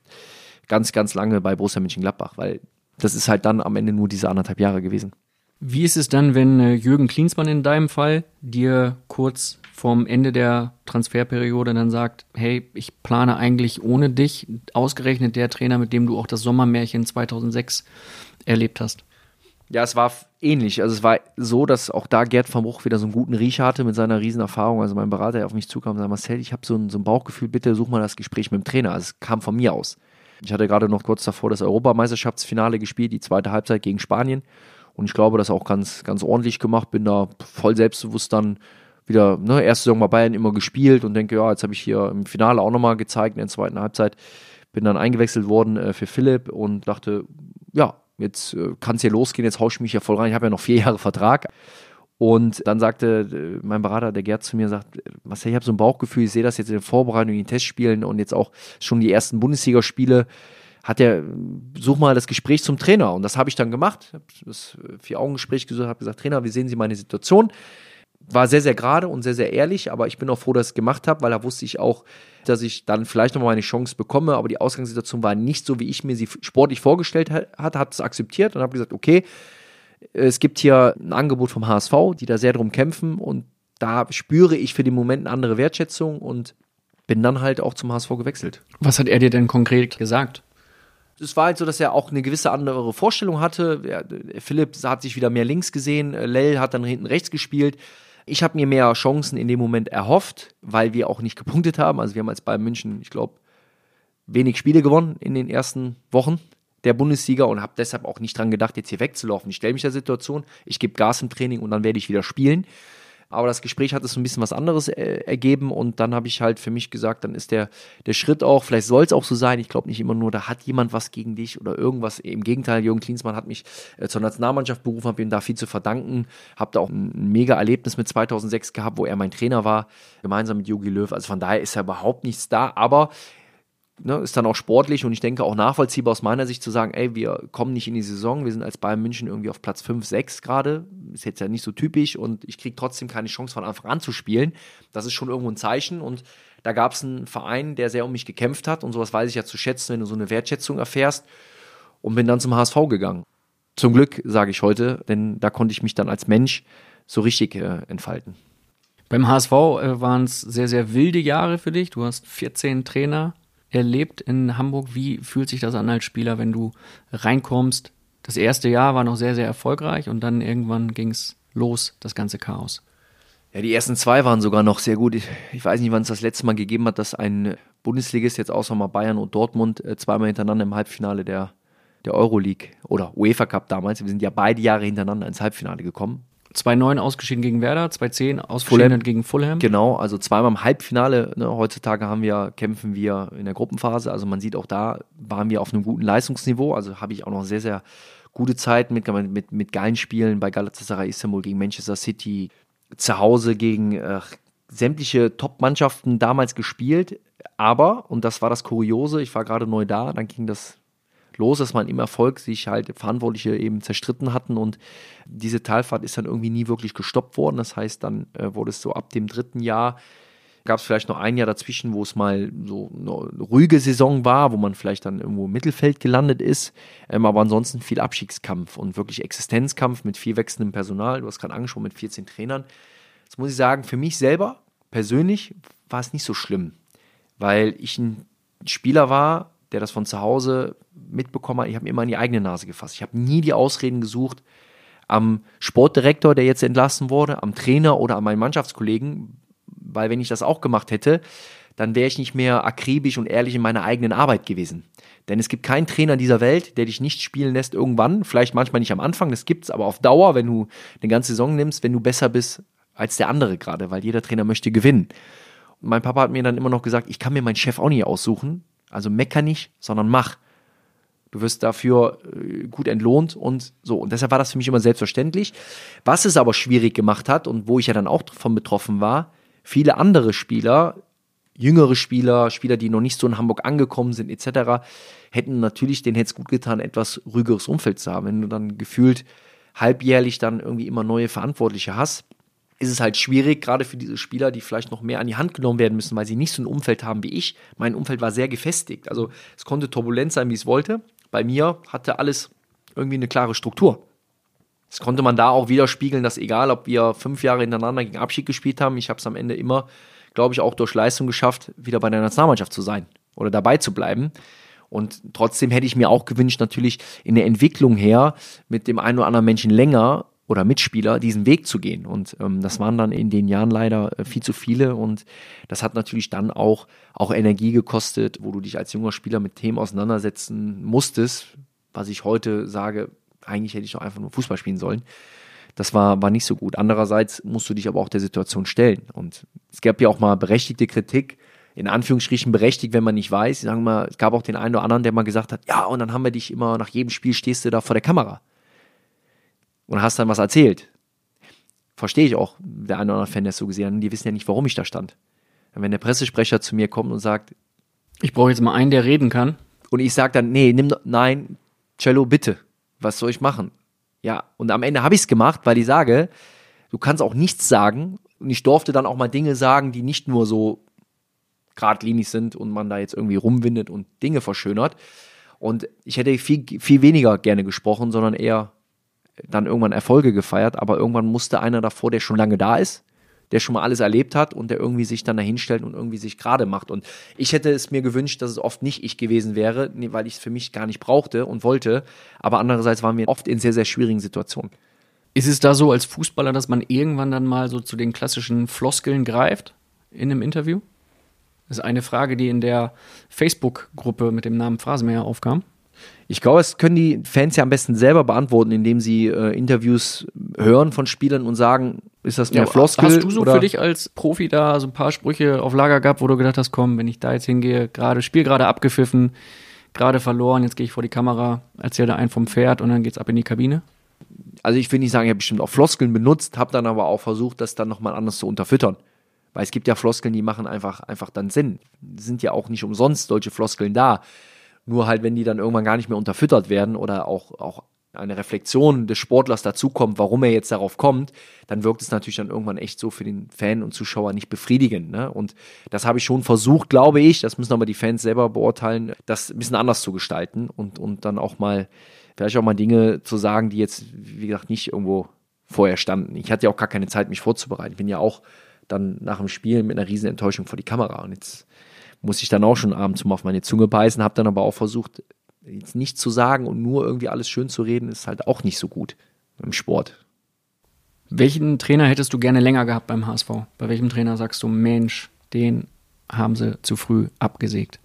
ganz, ganz lange bei Borussia Mönchengladbach, weil das ist halt dann am Ende nur diese anderthalb Jahre gewesen. Wie ist es dann, wenn äh, Jürgen Klinsmann in deinem Fall dir kurz vorm Ende der Transferperiode dann sagt, hey, ich plane eigentlich ohne dich, ausgerechnet der Trainer, mit dem du auch das Sommermärchen 2006 erlebt hast? Ja, es war ähnlich. Also es war so, dass auch da Gerd van Bruch wieder so einen guten Riecher hatte mit seiner Riesenerfahrung. Also mein Berater, der auf mich zukam, sagte, Marcel, ich habe so ein, so ein Bauchgefühl, bitte such mal das Gespräch mit dem Trainer. Also es kam von mir aus. Ich hatte gerade noch kurz davor das Europameisterschaftsfinale gespielt, die zweite Halbzeit gegen Spanien. Und ich glaube, das auch ganz, ganz ordentlich gemacht. Bin da voll selbstbewusst dann wieder, ne, erste Saison bei Bayern immer gespielt und denke, ja, jetzt habe ich hier im Finale auch nochmal gezeigt in der zweiten Halbzeit. Bin dann eingewechselt worden äh, für Philipp und dachte, ja, jetzt äh, kann es hier losgehen, jetzt hausche ich mich ja voll rein. Ich habe ja noch vier [laughs] Jahre Vertrag. Und dann sagte äh, mein Berater, der Gerd, zu mir, sagt, Marcel, ich habe so ein Bauchgefühl, ich sehe das jetzt in den Vorbereitungen, in den Testspielen und jetzt auch schon die ersten Bundesligaspiele. Hat er, such mal das Gespräch zum Trainer. Und das habe ich dann gemacht. Habe das Vier-Augen-Gespräch gesucht, habe gesagt, Trainer, wie sehen Sie meine Situation? War sehr, sehr gerade und sehr, sehr ehrlich, aber ich bin auch froh, dass ich es gemacht habe, weil da wusste ich auch, dass ich dann vielleicht nochmal meine Chance bekomme, aber die Ausgangssituation war nicht so, wie ich mir sie sportlich vorgestellt hatte, hat es akzeptiert und habe gesagt, okay, es gibt hier ein Angebot vom HSV, die da sehr drum kämpfen und da spüre ich für den Moment eine andere Wertschätzung und bin dann halt auch zum HSV gewechselt. Was hat er dir denn konkret gesagt? Es war halt so, dass er auch eine gewisse andere Vorstellung hatte. Philipp hat sich wieder mehr links gesehen, Lell hat dann hinten rechts gespielt. Ich habe mir mehr Chancen in dem Moment erhofft, weil wir auch nicht gepunktet haben. Also wir haben als Bayern München, ich glaube, wenig Spiele gewonnen in den ersten Wochen der Bundesliga und habe deshalb auch nicht dran gedacht, jetzt hier wegzulaufen. Ich stelle mich der Situation, ich gebe Gas im Training und dann werde ich wieder spielen. Aber das Gespräch hat es so ein bisschen was anderes äh, ergeben und dann habe ich halt für mich gesagt, dann ist der, der Schritt auch, vielleicht soll es auch so sein, ich glaube nicht immer nur, da hat jemand was gegen dich oder irgendwas. Im Gegenteil, Jürgen Klinsmann hat mich äh, zur Nationalmannschaft berufen, habe ihm da viel zu verdanken, habe da auch ein, mega Erlebnis mit 2006 gehabt, wo er mein Trainer war, gemeinsam mit Jogi Löw. Also von daher ist ja überhaupt nichts da, aber ne, ist dann auch sportlich und ich denke auch nachvollziehbar aus meiner Sicht zu sagen, ey, wir kommen nicht in die Saison, wir sind als Bayern München irgendwie auf Platz 5, 6 gerade, ist jetzt ja nicht so typisch und ich kriege trotzdem keine Chance von Anfang an zu spielen. Das ist schon irgendwo ein Zeichen und da gab es einen Verein, der sehr um mich gekämpft hat und sowas weiß ich ja zu schätzen, wenn du so eine Wertschätzung erfährst und bin dann zum HSV gegangen. Zum Glück, sage ich heute, denn da konnte ich mich dann als Mensch so richtig äh, entfalten. Beim HSV äh, waren es sehr, sehr wilde Jahre für dich. Du hast 14 Trainer erlebt in Hamburg. Wie fühlt sich das an als Spieler, wenn du reinkommst? Das erste Jahr war noch sehr, sehr erfolgreich und dann irgendwann ging es los, das ganze Chaos. Ja, die ersten zwei waren sogar noch sehr gut. Ich, ich weiß nicht, wann es das letzte Mal gegeben hat, dass ein Bundesligist, jetzt außer mal Bayern und Dortmund, äh, zweimal hintereinander im Halbfinale der, der Euroleague oder UEFA Cup damals, wir sind ja beide Jahre hintereinander ins Halbfinale gekommen. 2-9 ausgeschieden gegen Werder, 2-10 ausgeschieden Fulham. gegen Fulham. Genau, also zweimal im Halbfinale. Ne, heutzutage haben wir, kämpfen wir in der Gruppenphase. Also man sieht auch da waren wir auf einem guten Leistungsniveau. Also habe ich auch noch sehr, sehr gute Zeit mit, mit, mit geilen Spielen bei Galatasaray Istanbul gegen Manchester City, zu Hause gegen äh, sämtliche Top-Mannschaften damals gespielt. Aber, und das war das Kuriose, ich war gerade neu da, dann ging das los, dass man im Erfolg sich halt Verantwortliche eben zerstritten hatten und diese Talfahrt ist dann irgendwie nie wirklich gestoppt worden. Das heißt, dann äh, wurde es so ab dem dritten Jahr gab es vielleicht noch ein Jahr dazwischen, wo es mal so eine ruhige Saison war, wo man vielleicht dann irgendwo im Mittelfeld gelandet ist. Ähm, aber ansonsten viel Abstiegskampf und wirklich Existenzkampf mit viel wechselndem Personal. Du hast gerade angesprochen, mit 14 Trainern. Jetzt muss ich sagen, für mich selber persönlich war es nicht so schlimm, weil ich ein Spieler war, der das von zu Hause mitbekommen hat, ich habe mir immer in die eigene Nase gefasst. Ich habe nie die Ausreden gesucht am Sportdirektor, der jetzt entlassen wurde, am Trainer oder an meinen Mannschaftskollegen, weil wenn ich das auch gemacht hätte, dann wäre ich nicht mehr akribisch und ehrlich in meiner eigenen Arbeit gewesen. Denn es gibt keinen Trainer dieser Welt, der dich nicht spielen lässt irgendwann, vielleicht manchmal nicht am Anfang, das gibt es aber auf Dauer, wenn du eine ganze Saison nimmst, wenn du besser bist als der andere gerade, weil jeder Trainer möchte gewinnen. Und mein Papa hat mir dann immer noch gesagt, ich kann mir meinen Chef auch nicht aussuchen, also mecker nicht, sondern mach. Du wirst dafür äh, gut entlohnt und so. Und deshalb war das für mich immer selbstverständlich. Was es aber schwierig gemacht hat und wo ich ja dann auch davon betroffen war, viele andere Spieler, jüngere Spieler, Spieler, die noch nicht so in Hamburg angekommen sind, etc., hätten natürlich, denen hätte es gut getan, etwas ruhigeres Umfeld zu haben. Wenn du dann gefühlt halbjährlich dann irgendwie immer neue Verantwortliche hast, ist es halt schwierig, gerade für diese Spieler, die vielleicht noch mehr an die Hand genommen werden müssen, weil sie nicht so ein Umfeld haben wie ich. Mein Umfeld war sehr gefestigt. Also es konnte turbulent sein, wie es wollte. Bei mir hatte alles irgendwie eine klare Struktur. Das konnte man da auch widerspiegeln, dass egal, ob wir fünf Jahre hintereinander gegen Abschied gespielt haben, ich habe es am Ende immer, glaube ich, auch durch Leistung geschafft, wieder bei der Nationalmannschaft zu sein oder dabei zu bleiben. Und trotzdem hätte ich mir auch gewünscht, natürlich in der Entwicklung her mit dem einen oder anderen Menschen länger oder Mitspieler diesen Weg zu gehen. Und ähm, das waren dann in den Jahren leider äh, viel zu viele und das hat natürlich dann auch, auch Energie gekostet, wo du dich als junger Spieler mit Themen auseinandersetzen musstest, was ich heute sage, eigentlich hätte ich doch einfach nur Fußball spielen sollen. Das war, war nicht so gut. Andererseits musst du dich aber auch der Situation stellen. Und es gab ja auch mal berechtigte Kritik, in Anführungsstrichen berechtigt, wenn man nicht weiß. Sagen wir mal, es gab auch den einen oder anderen, der mal gesagt hat, ja, und dann haben wir dich immer, nach jedem Spiel stehst du da vor der Kamera und hast dann was erzählt. Verstehe ich auch, der eine oder andere Fan, der es so gesehen hat. Die wissen ja nicht, warum ich da stand. Wenn der Pressesprecher zu mir kommt und sagt, ich brauche jetzt mal einen, der reden kann. Und ich sage dann, nee, nimm, nein, Cello, bitte. Was soll ich machen? Ja, und am Ende habe ich es gemacht, weil ich sage, du kannst auch nichts sagen. Und ich durfte dann auch mal Dinge sagen, die nicht nur so geradlinig sind und man da jetzt irgendwie rumwindet und Dinge verschönert. Und ich hätte viel, viel weniger gerne gesprochen, sondern eher dann irgendwann Erfolge gefeiert, aber irgendwann musste einer davor, der schon lange da ist, der schon mal alles erlebt hat und der irgendwie sich dann dahinstellt und irgendwie sich gerade macht. Und ich hätte es mir gewünscht, dass es oft nicht ich gewesen wäre, weil ich es für mich gar nicht brauchte und wollte. Aber andererseits waren wir oft in sehr, sehr schwierigen Situationen. Ist es da so als Fußballer, dass man irgendwann dann mal so zu den klassischen Floskeln greift in einem Interview? Das ist eine Frage, die in der Facebook-Gruppe mit dem Namen Phrasenmäher aufkam. Ich glaube, es können die Fans ja am besten selber beantworten, indem sie äh, Interviews hören von Spielern und sagen, ist das mehr ja, Floskel? Hast du so oder? für dich als Profi da so ein paar Sprüche auf Lager gehabt, wo du gedacht hast, komm, wenn ich da jetzt hingehe, gerade Spiel gerade abgepfiffen, gerade verloren, jetzt gehe ich vor die Kamera, erzähle da einen vom Pferd und dann geht's ab in die Kabine? Also ich will nicht sagen, ich habe bestimmt auch Floskeln benutzt, habe dann aber auch versucht, das dann nochmal anders zu unterfüttern. Weil es gibt ja Floskeln, die machen einfach, einfach dann Sinn. Sind ja auch nicht umsonst solche Floskeln da. Nur halt, wenn die dann irgendwann gar nicht mehr unterfüttert werden oder auch, auch eine Reflexion des Sportlers dazukommt, warum er jetzt darauf kommt, dann wirkt es natürlich dann irgendwann echt so für den Fan und Zuschauer nicht befriedigend. Ne? Und das habe ich schon versucht, glaube ich, das müssen aber die Fans selber beurteilen, das ein bisschen anders zu gestalten und, und dann auch mal, vielleicht auch mal Dinge zu sagen, die jetzt, wie gesagt, nicht irgendwo vorher standen. Ich hatte ja auch gar keine Zeit, mich vorzubereiten. Ich bin ja auch dann nach dem Spiel mit einer riesen Enttäuschung vor die Kamera. Und jetzt muss ich dann auch schon abends mal auf meine Zunge beißen, habe dann aber auch versucht, jetzt nichts zu sagen und nur irgendwie alles schön zu reden, ist halt auch nicht so gut im Sport. Welchen Trainer hättest du gerne länger gehabt beim HSV? Bei welchem Trainer sagst du, Mensch, den haben sie zu früh abgesägt?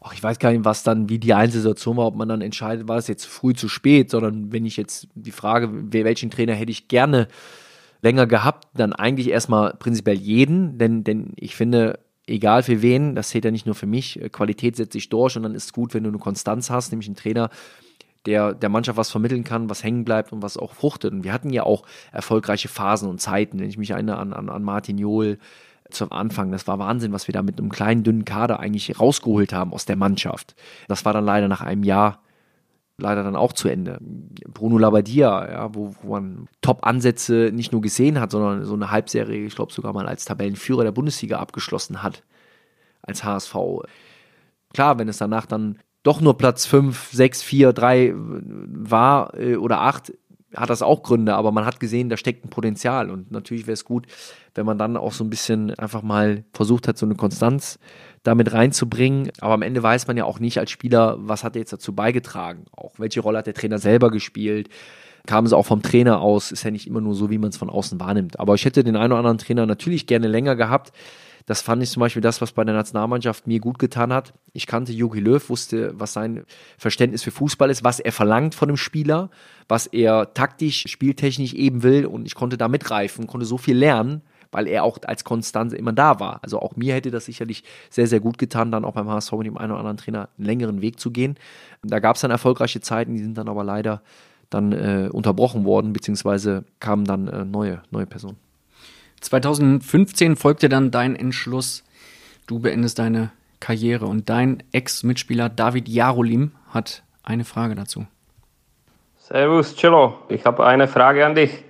Ach, ich weiß gar nicht, was dann, wie die Einzelsituation war, ob man dann entscheidet, war es jetzt früh zu spät, sondern wenn ich jetzt die Frage, welchen Trainer hätte ich gerne länger gehabt, dann eigentlich erstmal prinzipiell jeden, denn, denn ich finde, egal für wen, das zählt ja nicht nur für mich, äh, Qualität setzt sich durch und dann ist es gut, wenn du eine Konstanz hast, nämlich einen Trainer, der der Mannschaft was vermitteln kann, was hängen bleibt und was auch fruchtet. Und wir hatten ja auch erfolgreiche Phasen und Zeiten. Wenn ich mich erinnere an, an, an Martin Johl zum Anfang, das war Wahnsinn, was wir da mit einem kleinen, dünnen Kader eigentlich rausgeholt haben aus der Mannschaft. Das war dann leider nach einem Jahr leider dann auch zu Ende. Bruno Labbadia, ja, wo, wo man Top-Ansätze nicht nur gesehen hat, sondern so eine Halbserie, ich glaube sogar mal als Tabellenführer der Bundesliga abgeschlossen hat, als HSV. Klar, wenn es danach dann doch nur Platz 5, 6, 4, 3 war äh, oder 8, hat das auch Gründe, aber man hat gesehen, da steckt ein Potenzial und natürlich wäre es gut, wenn man dann auch so ein bisschen einfach mal versucht hat, so eine Konstanz damit reinzubringen. Aber am Ende weiß man ja auch nicht als Spieler, was hat er jetzt dazu beigetragen, auch welche Rolle hat der Trainer selber gespielt. Kam es auch vom Trainer aus, ist ja nicht immer nur so, wie man es von außen wahrnimmt. Aber ich hätte den einen oder anderen Trainer natürlich gerne länger gehabt. Das fand ich zum Beispiel das, was bei der Nationalmannschaft mir gut getan hat. Ich kannte Jogi Löw, wusste, was sein Verständnis für Fußball ist, was er verlangt von dem Spieler, was er taktisch, spieltechnisch eben will und ich konnte da mitreifen, konnte so viel lernen, weil er auch als Konstanz immer da war. Also auch mir hätte das sicherlich sehr, sehr gut getan, dann auch beim HSV mit dem einen oder anderen Trainer einen längeren Weg zu gehen. Da gab es dann erfolgreiche Zeiten, die sind dann aber leider dann äh, unterbrochen worden, beziehungsweise kamen dann äh, neue, neue Personen. 2015 folgte dann dein Entschluss, du beendest deine Karriere und dein Ex-Mitspieler David Jarolim hat eine Frage dazu. Servus, Cello. Ich habe eine Frage an dich.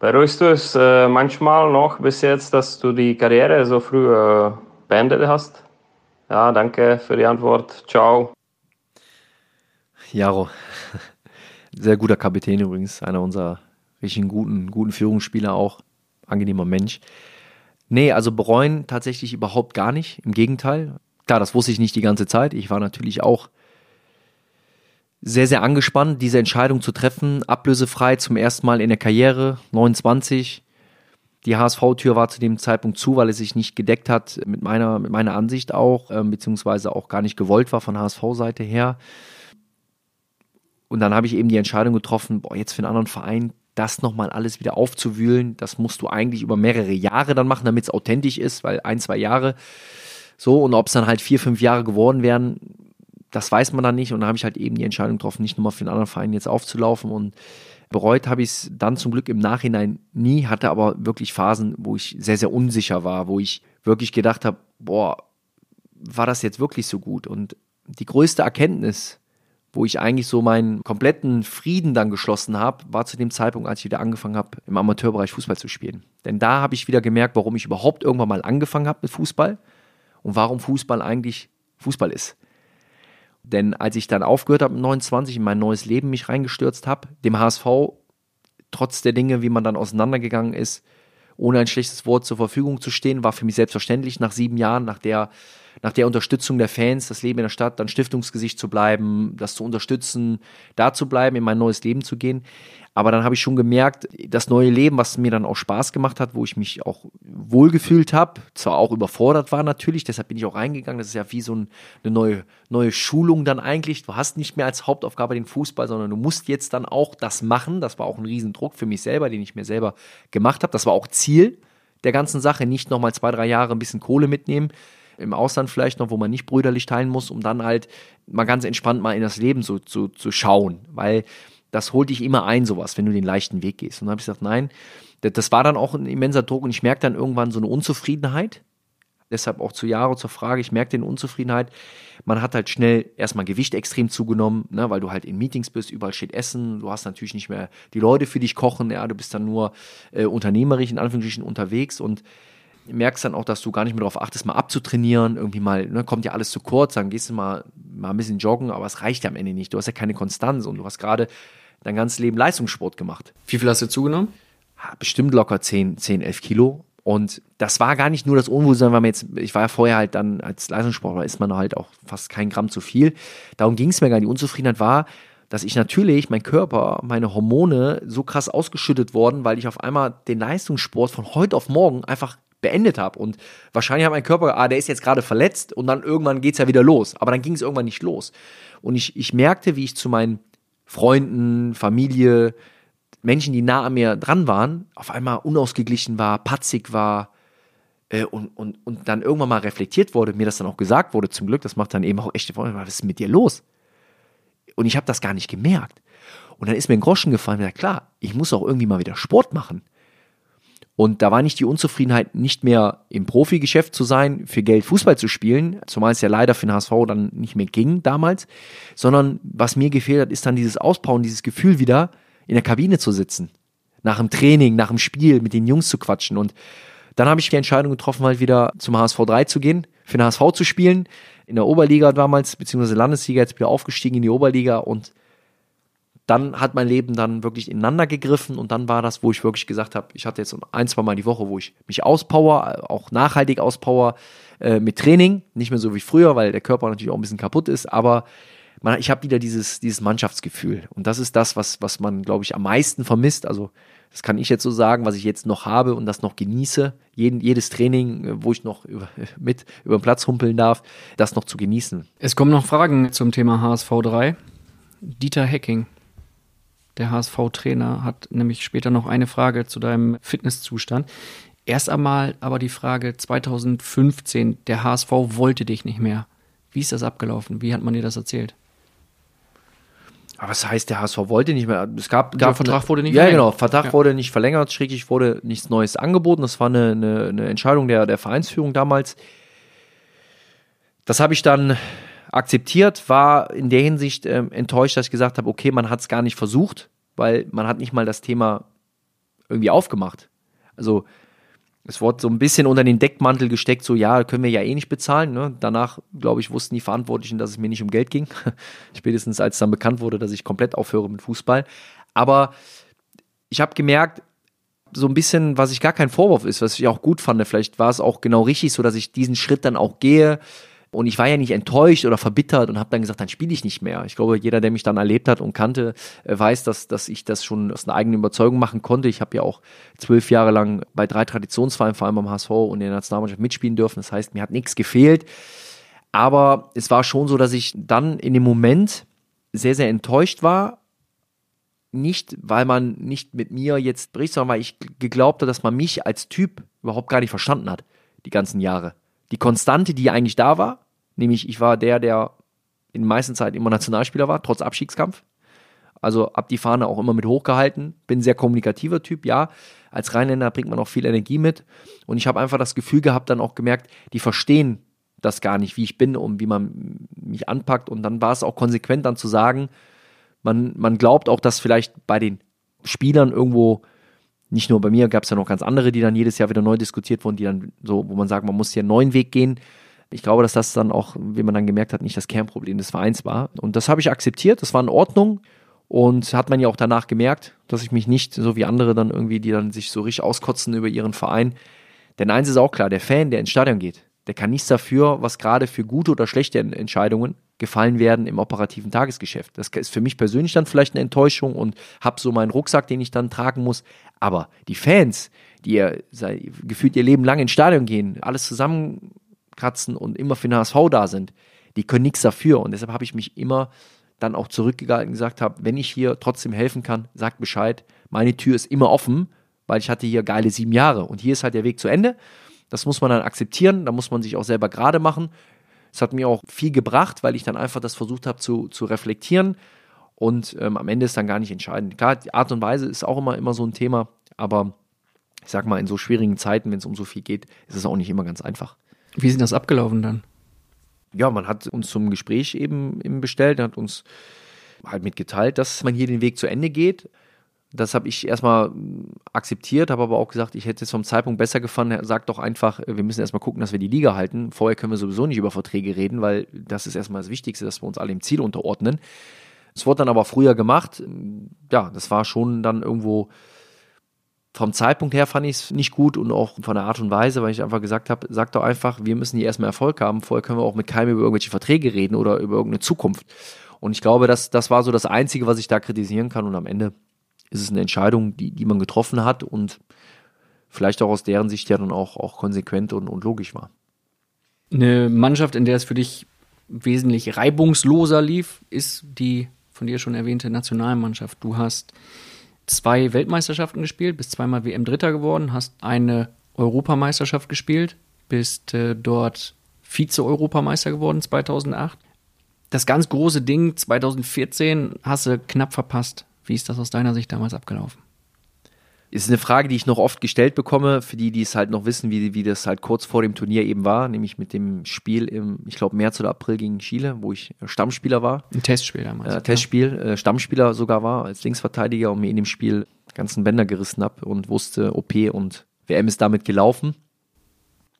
Bereust du es äh, manchmal noch bis jetzt, dass du die Karriere so früh äh, beendet hast? Ja, danke für die Antwort. Ciao. Jaro, sehr guter Kapitän übrigens, einer unserer richtig guten, guten Führungsspieler auch angenehmer Mensch. Nee, also bereuen tatsächlich überhaupt gar nicht. Im Gegenteil. Klar, das wusste ich nicht die ganze Zeit. Ich war natürlich auch sehr, sehr angespannt, diese Entscheidung zu treffen, ablösefrei zum ersten Mal in der Karriere, 29. Die HSV-Tür war zu dem Zeitpunkt zu, weil es sich nicht gedeckt hat mit meiner, mit meiner Ansicht auch, äh, beziehungsweise auch gar nicht gewollt war von HSV-Seite her. Und dann habe ich eben die Entscheidung getroffen, boah, jetzt für einen anderen Verein das nochmal alles wieder aufzuwühlen, das musst du eigentlich über mehrere Jahre dann machen, damit es authentisch ist, weil ein, zwei Jahre so und ob es dann halt vier, fünf Jahre geworden wären, das weiß man dann nicht. Und da habe ich halt eben die Entscheidung getroffen, nicht nochmal für einen anderen Verein jetzt aufzulaufen. Und bereut habe ich es dann zum Glück im Nachhinein nie, hatte aber wirklich Phasen, wo ich sehr, sehr unsicher war, wo ich wirklich gedacht habe, boah, war das jetzt wirklich so gut? Und die größte Erkenntnis, wo ich eigentlich so meinen kompletten Frieden dann geschlossen habe, war zu dem Zeitpunkt, als ich wieder angefangen habe, im Amateurbereich Fußball zu spielen. Denn da habe ich wieder gemerkt, warum ich überhaupt irgendwann mal angefangen habe mit Fußball und warum Fußball eigentlich Fußball ist. Denn als ich dann aufgehört habe mit 29 in mein neues Leben mich reingestürzt habe, dem HSV, trotz der Dinge, wie man dann auseinandergegangen ist, ohne ein schlechtes Wort zur Verfügung zu stehen, war für mich selbstverständlich nach sieben Jahren, nach der, nach der Unterstützung der Fans, das Leben in der Stadt, dann Stiftungsgesicht zu bleiben, das zu unterstützen, da zu bleiben, in mein neues Leben zu gehen. Aber dann habe ich schon gemerkt, das neue Leben, was mir dann auch Spaß gemacht hat, wo ich mich auch wohlgefühlt habe, zwar auch überfordert war natürlich, deshalb bin ich auch reingegangen. Das ist ja wie so ein, eine neue, neue Schulung dann eigentlich. Du hast nicht mehr als Hauptaufgabe den Fußball, sondern du musst jetzt dann auch das machen. Das war auch ein Riesendruck für mich selber, den ich mir selber gemacht habe. Das war auch Ziel der ganzen Sache, nicht nochmal zwei, drei Jahre ein bisschen Kohle mitnehmen im Ausland vielleicht noch, wo man nicht brüderlich teilen muss, um dann halt mal ganz entspannt mal in das Leben so zu, zu schauen. Weil das holt dich immer ein, sowas, wenn du den leichten Weg gehst. Und dann habe ich gesagt, nein, das war dann auch ein immenser Druck und ich merke dann irgendwann so eine Unzufriedenheit. Deshalb auch zu Jahre zur Frage, ich merke den Unzufriedenheit. Man hat halt schnell erstmal Gewicht extrem zugenommen, ne, weil du halt in Meetings bist, überall steht Essen, du hast natürlich nicht mehr die Leute für dich kochen, ja, du bist dann nur äh, unternehmerisch in Anführungsstrichen unterwegs und merkst dann auch, dass du gar nicht mehr darauf achtest, mal abzutrainieren, irgendwie mal, ne, kommt ja alles zu kurz, dann gehst du mal, mal ein bisschen joggen, aber es reicht ja am Ende nicht. Du hast ja keine Konstanz und du hast gerade dein ganzes Leben Leistungssport gemacht. Wie viel hast du zugenommen? Bestimmt locker 10, 10 11 Kilo. Und das war gar nicht nur das Unwohlsein, weil man jetzt, ich war ja vorher halt dann als Leistungssportler, ist man halt auch fast kein Gramm zu viel. Darum ging es mir gar nicht. Die Unzufriedenheit war, dass ich natürlich, mein Körper, meine Hormone so krass ausgeschüttet worden, weil ich auf einmal den Leistungssport von heute auf morgen einfach beendet habe. Und wahrscheinlich hat mein Körper, ah, der ist jetzt gerade verletzt und dann irgendwann geht es ja wieder los. Aber dann ging es irgendwann nicht los. Und ich, ich merkte, wie ich zu meinen Freunden, Familie, Menschen, die nah an mir dran waren, auf einmal unausgeglichen war, patzig war äh, und, und, und dann irgendwann mal reflektiert wurde, mir das dann auch gesagt wurde, zum Glück, das macht dann eben auch echte Freunde, was ist mit dir los? Und ich habe das gar nicht gemerkt. Und dann ist mir ein Groschen gefallen, ja klar, ich muss auch irgendwie mal wieder Sport machen. Und da war nicht die Unzufriedenheit, nicht mehr im Profigeschäft zu sein, für Geld Fußball zu spielen, zumal es ja leider für den HSV dann nicht mehr ging damals, sondern was mir gefehlt hat, ist dann dieses Ausbauen, dieses Gefühl wieder in der Kabine zu sitzen. Nach dem Training, nach dem Spiel, mit den Jungs zu quatschen. Und dann habe ich die Entscheidung getroffen, halt wieder zum HSV 3 zu gehen, für den HSV zu spielen. In der Oberliga damals, beziehungsweise Landesliga, jetzt wieder aufgestiegen in die Oberliga und dann hat mein Leben dann wirklich ineinander gegriffen und dann war das, wo ich wirklich gesagt habe, ich hatte jetzt ein, zwei Mal die Woche, wo ich mich auspower, auch nachhaltig auspower äh, mit Training, nicht mehr so wie früher, weil der Körper natürlich auch ein bisschen kaputt ist, aber man, ich habe wieder dieses, dieses Mannschaftsgefühl. Und das ist das, was, was man, glaube ich, am meisten vermisst, also das kann ich jetzt so sagen, was ich jetzt noch habe und das noch genieße, jeden, jedes Training, äh, wo ich noch über, [laughs] mit über den Platz humpeln darf, das noch zu genießen. Es kommen noch Fragen zum Thema HSV 3. Dieter Hecking der HSV-Trainer, hat nämlich später noch eine Frage zu deinem Fitnesszustand. Erst einmal aber die Frage 2015, der HSV wollte dich nicht mehr. Wie ist das abgelaufen? Wie hat man dir das erzählt? Aber was heißt, der HSV wollte nicht mehr? Es gab, der Vertrag wurde nicht ja, verlängert. Ja, genau. Vertrag ja. wurde nicht verlängert, schräglich wurde nichts Neues angeboten. Das war eine, eine, eine Entscheidung der, der Vereinsführung damals. Das habe ich dann akzeptiert, war in der Hinsicht äh, enttäuscht, dass ich gesagt habe, okay, man hat es gar nicht versucht, weil man hat nicht mal das Thema irgendwie aufgemacht. Also es wurde so ein bisschen unter den Deckmantel gesteckt, so ja, können wir ja eh nicht bezahlen. Ne? Danach, glaube ich, wussten die Verantwortlichen, dass es mir nicht um Geld ging. [laughs] Spätestens als dann bekannt wurde, dass ich komplett aufhöre mit Fußball. Aber ich habe gemerkt, so ein bisschen, was ich gar kein Vorwurf ist, was ich auch gut fand, vielleicht war es auch genau richtig so, dass ich diesen Schritt dann auch gehe, Und ich war ja nicht enttäuscht oder verbittert und habe dann gesagt, dann spiele ich nicht mehr. Ich glaube, jeder, der mich dann erlebt hat und kannte, äh, weiß, dass, dass ich das schon aus einer eigenen Überzeugung machen konnte. Ich habe ja auch zwölf Jahre lang bei drei Traditionsvereinen, vor allem beim HSV und in der Nationalmannschaft mitspielen dürfen. Das heißt, mir hat nichts gefehlt. Aber es war schon so, dass ich dann in dem Moment sehr, sehr enttäuscht war. Nicht, weil man nicht mit mir jetzt bricht, sondern weil ich geglaubt habe, dass man mich als Typ überhaupt gar nicht verstanden hat, die ganzen Jahre. Die Konstante, die eigentlich da war, nämlich ich war der, der in den meisten Zeiten immer Nationalspieler war, trotz Abstiegskampf. Also ab die Fahne auch immer mit hochgehalten. Bin sehr kommunikativer Typ, ja. Als Rheinländer bringt man auch viel Energie mit. Und ich habe einfach das Gefühl gehabt, dann auch gemerkt, die verstehen das gar nicht, wie ich bin und wie man mich anpackt. Und dann war es auch konsequent dann zu sagen, man, man glaubt auch, dass vielleicht bei den Spielern irgendwo, nicht nur bei mir, gab es ja noch ganz andere, die dann jedes Jahr wieder neu diskutiert wurden, die dann so, wo man sagt, man muss hier einen neuen Weg gehen. Ich glaube, dass das dann auch, wie man dann gemerkt hat, nicht das Kernproblem des Vereins war. Und das habe ich akzeptiert, das war in Ordnung. Und hat man ja auch danach gemerkt, dass ich mich nicht, so wie andere dann irgendwie, die dann sich so richtig auskotzen über ihren Verein. Denn eins ist auch klar, der Fan, der ins Stadion geht, der kann nichts dafür, was gerade für gute oder schlechte Entscheidungen gefallen werden im operativen Tagesgeschäft. Das ist für mich persönlich dann vielleicht eine Enttäuschung und habe so meinen Rucksack, den ich dann tragen muss. Aber die Fans, die ja gefühlt ihr Leben lang ins Stadion gehen, alles zusammenkratzen und immer für den HSV da sind, die können nichts dafür. Und deshalb habe ich mich immer dann auch zurückgehalten und gesagt habe, wenn ich hier trotzdem helfen kann, sagt Bescheid. Meine Tür ist immer offen, weil ich hatte hier geile sieben Jahre. Und hier ist halt der Weg zu Ende. Das muss man dann akzeptieren, da muss man sich auch selber gerade machen. Es hat mir auch viel gebracht, weil ich dann einfach das versucht habe zu, zu reflektieren und ähm, am Ende ist dann gar nicht entscheidend. Klar, die Art und Weise ist auch immer, immer so ein Thema, aber ich sag mal, in so schwierigen Zeiten, wenn es um so viel geht, ist es auch nicht immer ganz einfach. Wie ist das abgelaufen dann? Ja, man hat uns zum Gespräch eben, eben bestellt, hat uns halt mitgeteilt, dass man hier den Weg zu Ende geht. Das habe ich erstmal akzeptiert, habe aber auch gesagt, ich hätte es vom Zeitpunkt besser gefunden. Sagt doch einfach, wir müssen erstmal gucken, dass wir die Liga halten. Vorher können wir sowieso nicht über Verträge reden, weil das ist erstmal das Wichtigste, dass wir uns alle im Ziel unterordnen. Es wurde dann aber früher gemacht. Ja, das war schon dann irgendwo vom Zeitpunkt her fand ich es nicht gut und auch von der Art und Weise, weil ich einfach gesagt habe, sagt doch einfach, wir müssen hier erstmal Erfolg haben. Vorher können wir auch mit keinem über irgendwelche Verträge reden oder über irgendeine Zukunft. Und ich glaube, das, das war so das Einzige, was ich da kritisieren kann. Und am Ende ist es eine Entscheidung, die, die man getroffen hat und vielleicht auch aus deren Sicht ja dann auch, auch konsequent und, und logisch war. Eine Mannschaft, in der es für dich wesentlich reibungsloser lief, ist die von dir schon erwähnte Nationalmannschaft. Du hast zwei Weltmeisterschaften gespielt, bist zweimal WM-Dritter geworden, hast eine Europameisterschaft gespielt, bist äh, dort Vize-Europameister geworden 2008. Das ganz große Ding 2014 hast du knapp verpasst. Wie ist das aus deiner Sicht damals abgelaufen? Ist eine Frage, die ich noch oft gestellt bekomme, für die, die es halt noch wissen, wie, wie das halt kurz vor dem Turnier eben war, nämlich mit dem Spiel im, ich glaube, März oder April gegen Chile, wo ich Stammspieler war. Ein Testspiel damals. Äh, Testspiel, äh, Stammspieler sogar war, als Linksverteidiger und mir in dem Spiel ganzen Bänder gerissen habe und wusste, OP und WM ist damit gelaufen.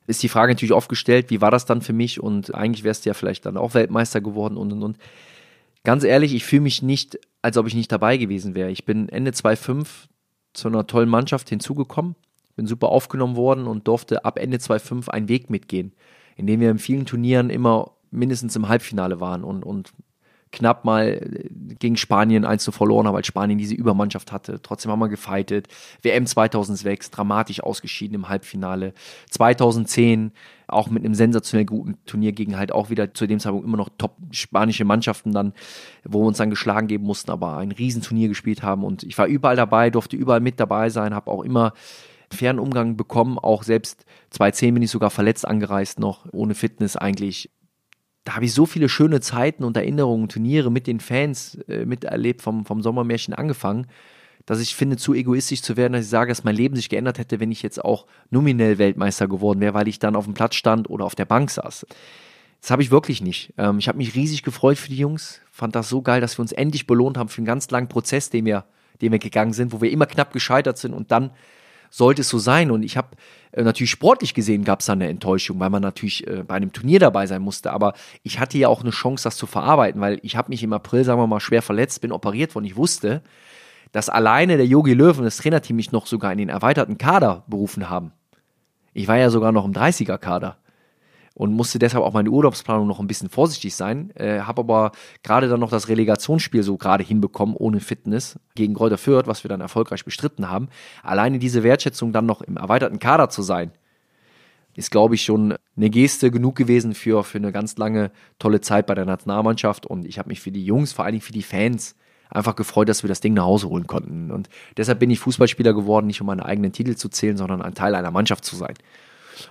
Ist die Frage natürlich oft gestellt, wie war das dann für mich und eigentlich wärst du ja vielleicht dann auch Weltmeister geworden und und und. Ganz ehrlich, ich fühle mich nicht als ob ich nicht dabei gewesen wäre. Ich bin Ende 2005 zu einer tollen Mannschaft hinzugekommen, bin super aufgenommen worden und durfte ab Ende 2005 einen Weg mitgehen, in dem wir in vielen Turnieren immer mindestens im Halbfinale waren und, und knapp mal äh, gegen Spanien 1 zu verloren haben, weil Spanien diese Übermannschaft hatte. Trotzdem haben wir gefeitet. WM 2006, dramatisch ausgeschieden im Halbfinale. 2010 auch mit einem sensationell guten Turnier gegen halt auch wieder zu dem Zeitpunkt immer noch top spanische Mannschaften dann, wo wir uns dann geschlagen geben mussten, aber ein Riesenturnier gespielt haben. Und ich war überall dabei, durfte überall mit dabei sein, habe auch immer fairen Umgang bekommen, auch selbst 2010 bin ich sogar verletzt angereist noch, ohne Fitness eigentlich. Da habe ich so viele schöne Zeiten und Erinnerungen, Turniere mit den Fans äh, miterlebt, vom, vom Sommermärchen angefangen, dass ich finde, zu egoistisch zu werden, dass ich sage, dass mein Leben sich geändert hätte, wenn ich jetzt auch nominell Weltmeister geworden wäre, weil ich dann auf dem Platz stand oder auf der Bank saß. Das habe ich wirklich nicht. Ähm, ich habe mich riesig gefreut für die Jungs, fand das so geil, dass wir uns endlich belohnt haben für einen ganz langen Prozess, den wir, den wir gegangen sind, wo wir immer knapp gescheitert sind und dann sollte es so sein. Und ich habe äh, natürlich sportlich gesehen gab es da eine Enttäuschung, weil man natürlich äh, bei einem Turnier dabei sein musste. Aber ich hatte ja auch eine Chance, das zu verarbeiten, weil ich habe mich im April, sagen wir mal, schwer verletzt, bin operiert worden. Ich wusste, dass alleine der Yogi Löw und das Trainerteam mich noch sogar in den erweiterten Kader berufen haben. Ich war ja sogar noch im 30er-Kader. und musste deshalb auch meine Urlaubsplanung noch ein bisschen vorsichtig sein. Äh, habe aber gerade dann noch das Relegationsspiel so gerade hinbekommen, ohne Fitness, gegen Kräuter Fürth, was wir dann erfolgreich bestritten haben. Alleine diese Wertschätzung dann noch im erweiterten Kader zu sein, ist, glaube ich, schon eine Geste genug gewesen für, für eine ganz lange tolle Zeit bei der Nationalmannschaft. Und ich habe mich für die Jungs, vor allen Dingen für die Fans, einfach gefreut, dass wir das Ding nach Hause holen konnten. Und deshalb bin ich Fußballspieler geworden, nicht um meine eigenen Titel zu zählen, sondern ein Teil einer Mannschaft zu sein.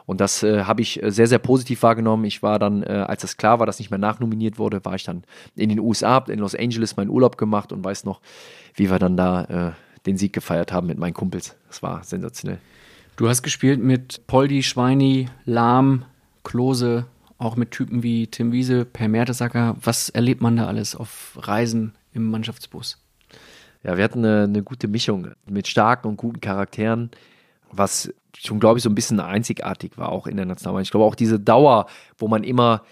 Und das äh, habe ich sehr, sehr positiv wahrgenommen. Ich war dann, äh, als das klar war, dass nicht mehr nachnominiert wurde, war ich dann in den USA, habe in Los Angeles meinen Urlaub gemacht und weiß noch, wie wir dann da äh, den Sieg gefeiert haben mit meinen Kumpels. Das war sensationell. Du hast gespielt mit Poldi, Schweini, Lahm, Klose, auch mit Typen wie Tim Wiese, Per Mertesacker. Was erlebt man da alles auf Reisen im Mannschaftsbus? Ja, wir hatten eine, eine gute Mischung mit starken und guten Charakteren, was schon, glaube ich, so ein bisschen einzigartig war, auch in der Nationalmannschaft. Ich glaube, auch diese Dauer, wo man immer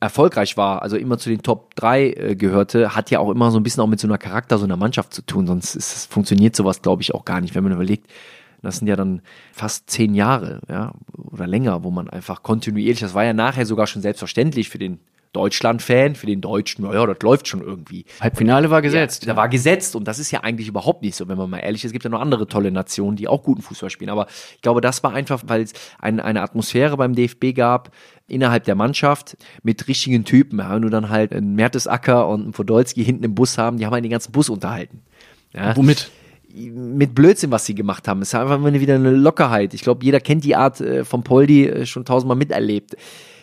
erfolgreich war, also immer zu den Top 3 äh, gehörte, hat ja auch immer so ein bisschen auch mit so einer Charakter, so einer Mannschaft zu tun. Sonst ist, funktioniert sowas, glaube ich, auch gar nicht, wenn man überlegt, das sind ja dann fast zehn Jahre, ja, oder länger, wo man einfach kontinuierlich, das war ja nachher sogar schon selbstverständlich für den Deutschland-Fan, für den Deutschen, naja, das läuft schon irgendwie. Halbfinale war gesetzt. Ja, da war gesetzt und das ist ja eigentlich überhaupt nicht so, wenn man mal ehrlich ist. Es gibt ja noch andere tolle Nationen, die auch guten Fußball spielen. Aber ich glaube, das war einfach, weil es ein, eine Atmosphäre beim DFB gab, innerhalb der Mannschaft mit richtigen Typen. Ja, wenn du dann halt einen Mertesacker und einen Podolski hinten im Bus haben, die haben halt den ganzen Bus unterhalten. Ja. Womit? mit Blödsinn, was sie gemacht haben. Es ist einfach wieder eine Lockerheit. Ich glaube, jeder kennt die Art äh, von Poldi äh, schon tausendmal miterlebt.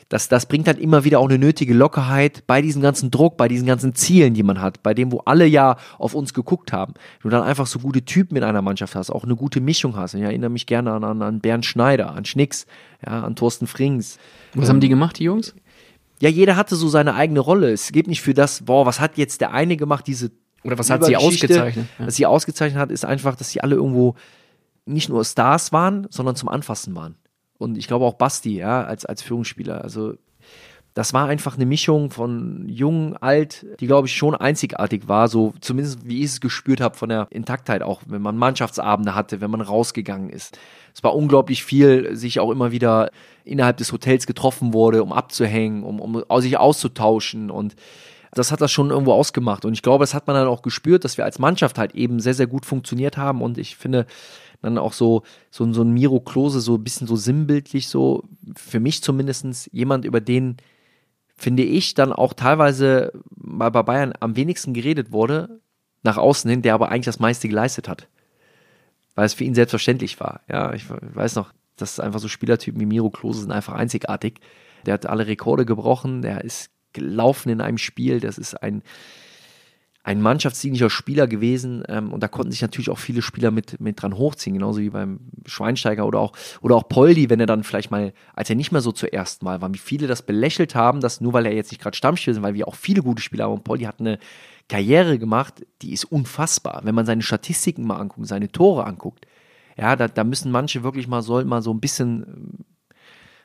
Das, das bringt halt immer wieder auch eine nötige Lockerheit bei diesem ganzen Druck, bei diesen ganzen Zielen, die man hat, bei dem, wo alle ja auf uns geguckt haben. Du dann einfach so gute Typen in einer Mannschaft hast, auch eine gute Mischung hast. Ich erinnere mich gerne an, an, an Bernd Schneider, an Schnicks, ja, an Thorsten Frings. Was ähm, haben die gemacht, die Jungs? Ja, jeder hatte so seine eigene Rolle. Es geht nicht für das, boah, was hat jetzt der eine gemacht, diese oder was hat sie ausgezeichnet? Ja. Was sie ausgezeichnet hat, ist einfach, dass sie alle irgendwo nicht nur Stars waren, sondern zum Anfassen waren. Und ich glaube auch Basti, ja, als, als Führungsspieler. Also das war einfach eine Mischung von jung, alt, die glaube ich schon einzigartig war, so zumindest wie ich es gespürt habe von der Intaktheit auch, wenn man Mannschaftsabende hatte, wenn man rausgegangen ist. Es war unglaublich viel, sich auch immer wieder innerhalb des Hotels getroffen wurde, um abzuhängen, um, um sich auszutauschen und das hat das schon irgendwo ausgemacht. Und ich glaube, das hat man dann auch gespürt, dass wir als Mannschaft halt eben sehr, sehr gut funktioniert haben. Und ich finde dann auch so, so, so ein Miro Klose, so ein bisschen so sinnbildlich, so für mich zumindest jemand, über den finde ich dann auch teilweise mal bei Bayern am wenigsten geredet wurde, nach außen hin, der aber eigentlich das meiste geleistet hat. Weil es für ihn selbstverständlich war. Ja, ich weiß noch, dass einfach so Spielertypen wie Miro Klose sind einfach einzigartig. Der hat alle Rekorde gebrochen, der ist gelaufen in einem Spiel. Das ist ein, ein mannschaftsdienlicher Spieler gewesen ähm, und da konnten sich natürlich auch viele Spieler mit, mit dran hochziehen, genauso wie beim Schweinsteiger oder auch, oder auch Poldi, wenn er dann vielleicht mal, als er nicht mehr so zuerst mal war, wie viele das belächelt haben, dass nur weil er jetzt nicht gerade Stammspieler ist, weil wir auch viele gute Spieler haben und Poldi hat eine Karriere gemacht, die ist unfassbar. Wenn man seine Statistiken mal anguckt, seine Tore anguckt, ja, da, da müssen manche wirklich mal, sollten mal so ein bisschen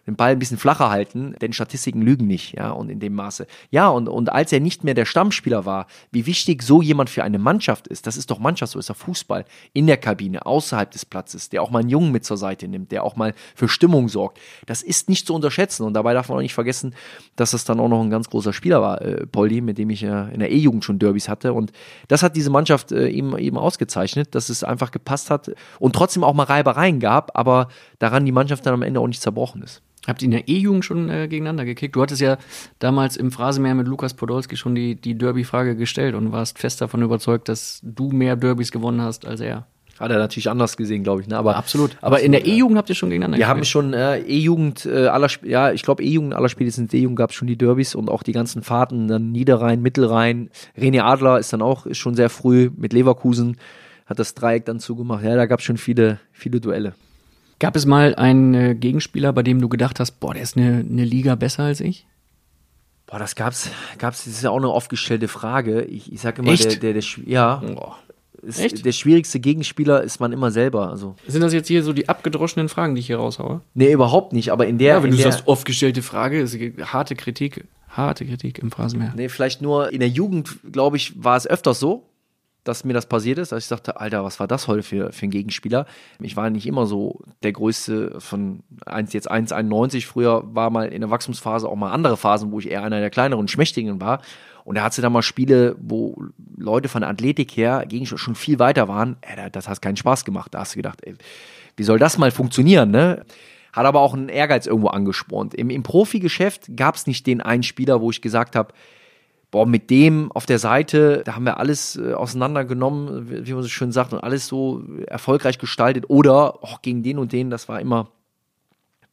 den Ball ein bisschen flacher halten, denn Statistiken lügen nicht, ja, und in dem Maße. Ja, und, und als er nicht mehr der Stammspieler war, wie wichtig so jemand für eine Mannschaft ist, das ist doch Mannschaft, so ist er Fußball, in der Kabine, außerhalb des Platzes, der auch mal einen Jungen mit zur Seite nimmt, der auch mal für Stimmung sorgt. Das ist nicht zu unterschätzen und dabei darf man auch nicht vergessen, dass das dann auch noch ein ganz großer Spieler war, äh, Poldi, mit dem ich äh, in der E-Jugend schon Derbys hatte und das hat diese Mannschaft äh, eben, eben ausgezeichnet, dass es einfach gepasst hat und trotzdem auch mal Reibereien gab, aber daran die Mannschaft dann am Ende auch nicht zerbrochen ist. Habt ihr in der E-Jugend schon äh, gegeneinander gekickt? Du hattest ja damals im Phrasenmeer mit Lukas Podolski schon die, die Derby-Frage gestellt und warst fest davon überzeugt, dass du mehr Derbys gewonnen hast als er. Hat er natürlich anders gesehen, glaube ich. Ne? Aber absolut. Aber absolut, in der E-Jugend habt ihr schon gegeneinander Wir gespielt? haben schon äh, E-Jugend äh, aller, ja, ich glaube E-Jugend aller Spiele sind E-Jugend gab es schon die Derbys und auch die ganzen Fahrten dann Niederrhein, Mittelrhein. René Adler ist dann auch ist schon sehr früh mit Leverkusen hat das Dreieck dann zugemacht. Ja, da gab es schon viele, viele Duelle. Gab es mal einen äh, Gegenspieler, bei dem du gedacht hast, boah, der ist eine, eine Liga besser als ich? Boah, das gab's, gab's, das ist ja auch eine oft gestellte Frage. Ich, ich sage immer, Echt? der, der, der, ja. Boah. Ist, Echt? Der schwierigste Gegenspieler ist man immer selber. Also. Sind das jetzt hier so die abgedroschenen Fragen, die ich hier raushaue? Nee, überhaupt nicht. Aber in der. Ja, wenn du der, sagst, oft gestellte Frage, ist harte Kritik, harte Kritik im Phrasenmeer. Nee, vielleicht nur in der Jugend, glaube ich, war es öfters so. Dass mir das passiert ist, dass ich dachte, Alter, was war das heute für, für ein Gegenspieler? Ich war nicht immer so der größte von 1, jetzt 1,91. Früher war mal in der Wachstumsphase auch mal andere Phasen, wo ich eher einer der kleineren Schmächtigen war. Und da hat sie dann mal Spiele, wo Leute von der Athletik her gegen schon viel weiter waren. Ey, das hat keinen Spaß gemacht. Da hast du gedacht, ey, wie soll das mal funktionieren, ne? Hat aber auch einen Ehrgeiz irgendwo angespornt. Im, im Profigeschäft gab es nicht den einen Spieler, wo ich gesagt habe, boah, mit dem auf der Seite, da haben wir alles äh, auseinandergenommen, wie, wie man so schön sagt, und alles so erfolgreich gestaltet. Oder auch gegen den und den, das war immer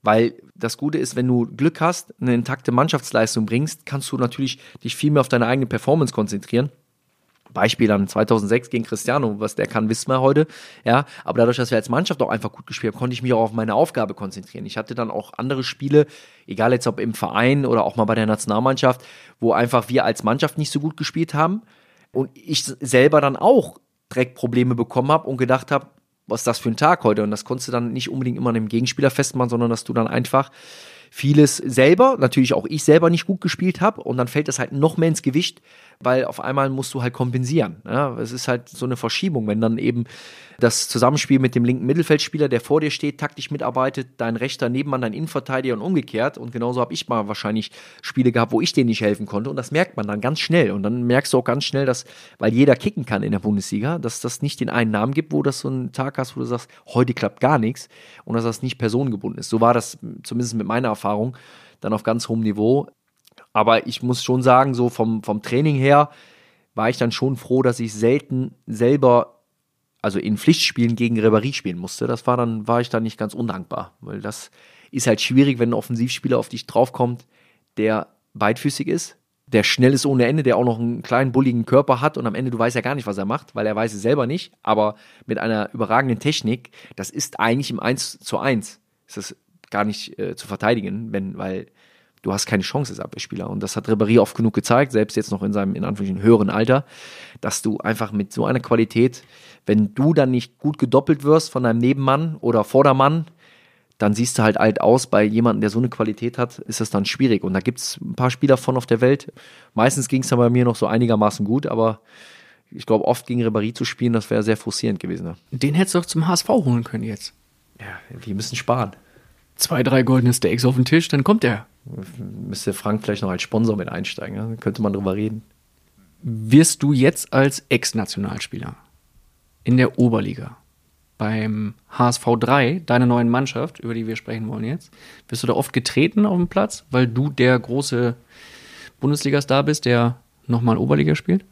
weil das Gute ist, wenn du Glück hast, eine intakte Mannschaftsleistung bringst, kannst du natürlich dich viel mehr auf deine eigene Performance konzentrieren. Beispiel dann 2006 gegen Cristiano, was der kann, wissen wir heute. Ja, aber dadurch, dass wir als Mannschaft auch einfach gut gespielt haben, konnte ich mich auch auf meine Aufgabe konzentrieren. Ich hatte dann auch andere Spiele, egal jetzt ob im Verein oder auch mal bei der Nationalmannschaft, wo einfach wir als Mannschaft nicht so gut gespielt haben und ich selber dann auch direkt Probleme bekommen habe und gedacht habe, was ist das für ein Tag heute? Und das konntest du dann nicht unbedingt immer an dem Gegenspieler festmachen, sondern dass du dann einfach vieles selber, natürlich auch ich selber nicht gut gespielt habe und dann fällt das halt noch mehr ins Gewicht, weil auf einmal musst du halt kompensieren. Ja, es ist halt so eine Verschiebung, wenn dann eben das Zusammenspiel mit dem linken Mittelfeldspieler, der vor dir steht, taktisch mitarbeitet, dein rechter Nebenmann, dein Innenverteidiger und umgekehrt. Und genauso habe ich mal wahrscheinlich Spiele gehabt, wo ich denen nicht helfen konnte. Und das merkt man dann ganz schnell. Und dann merkst du auch ganz schnell, dass, weil jeder kicken kann in der Bundesliga, dass das nicht den einen Namen gibt, wo das so einen Tag hast, wo du sagst, heute klappt gar nichts und dass das nicht personengebunden ist. So war das zumindest mit meiner Erfahrung dann auf ganz hohem Niveau. Aber ich muss schon sagen, so vom, vom Training her war ich dann schon froh, dass ich selten selber, also in Pflichtspielen gegen Ribéry spielen musste. Das war dann, war ich dann nicht ganz undankbar, weil das ist halt schwierig, wenn ein Offensivspieler auf dich draufkommt, der beidfüßig ist, der schnell ist ohne Ende, der auch noch einen kleinen bulligen Körper hat und am Ende du weißt ja gar nicht, was er macht, weil er weiß es selber nicht, aber mit einer überragenden Technik, das ist eigentlich im 1 zu 1. Ist das gar nicht äh, zu verteidigen, wenn, weil du hast keine Chance als Abwehrspieler. Und das hat Ribéry oft genug gezeigt, selbst jetzt noch in seinem, in Anführungsstrichen, höheren Alter, dass du einfach mit so einer Qualität, wenn du dann nicht gut gedoppelt wirst von deinem Nebenmann oder Vordermann, dann siehst du halt alt aus. Bei jemandem, der so eine Qualität hat, ist das dann schwierig. Und da gibt es ein paar Spieler von auf der Welt. Meistens ging es dann bei mir noch so einigermaßen gut, aber ich glaube, oft gegen Ribéry zu spielen, das wäre sehr frustrierend gewesen. Ne? Den hättest du doch zum HSV holen können jetzt. Ja, wir müssen sparen. Zwei, drei goldene Steaks auf den Tisch, dann kommt er. Müsste Frank vielleicht noch als Sponsor mit einsteigen, ja? könnte man drüber reden. Wirst du jetzt als Ex-Nationalspieler in der Oberliga beim HSV 3, deiner neuen Mannschaft, über die wir sprechen wollen jetzt, wirst du da oft getreten auf dem Platz, weil du der große Bundesliga-Star bist, der nochmal Oberliga spielt?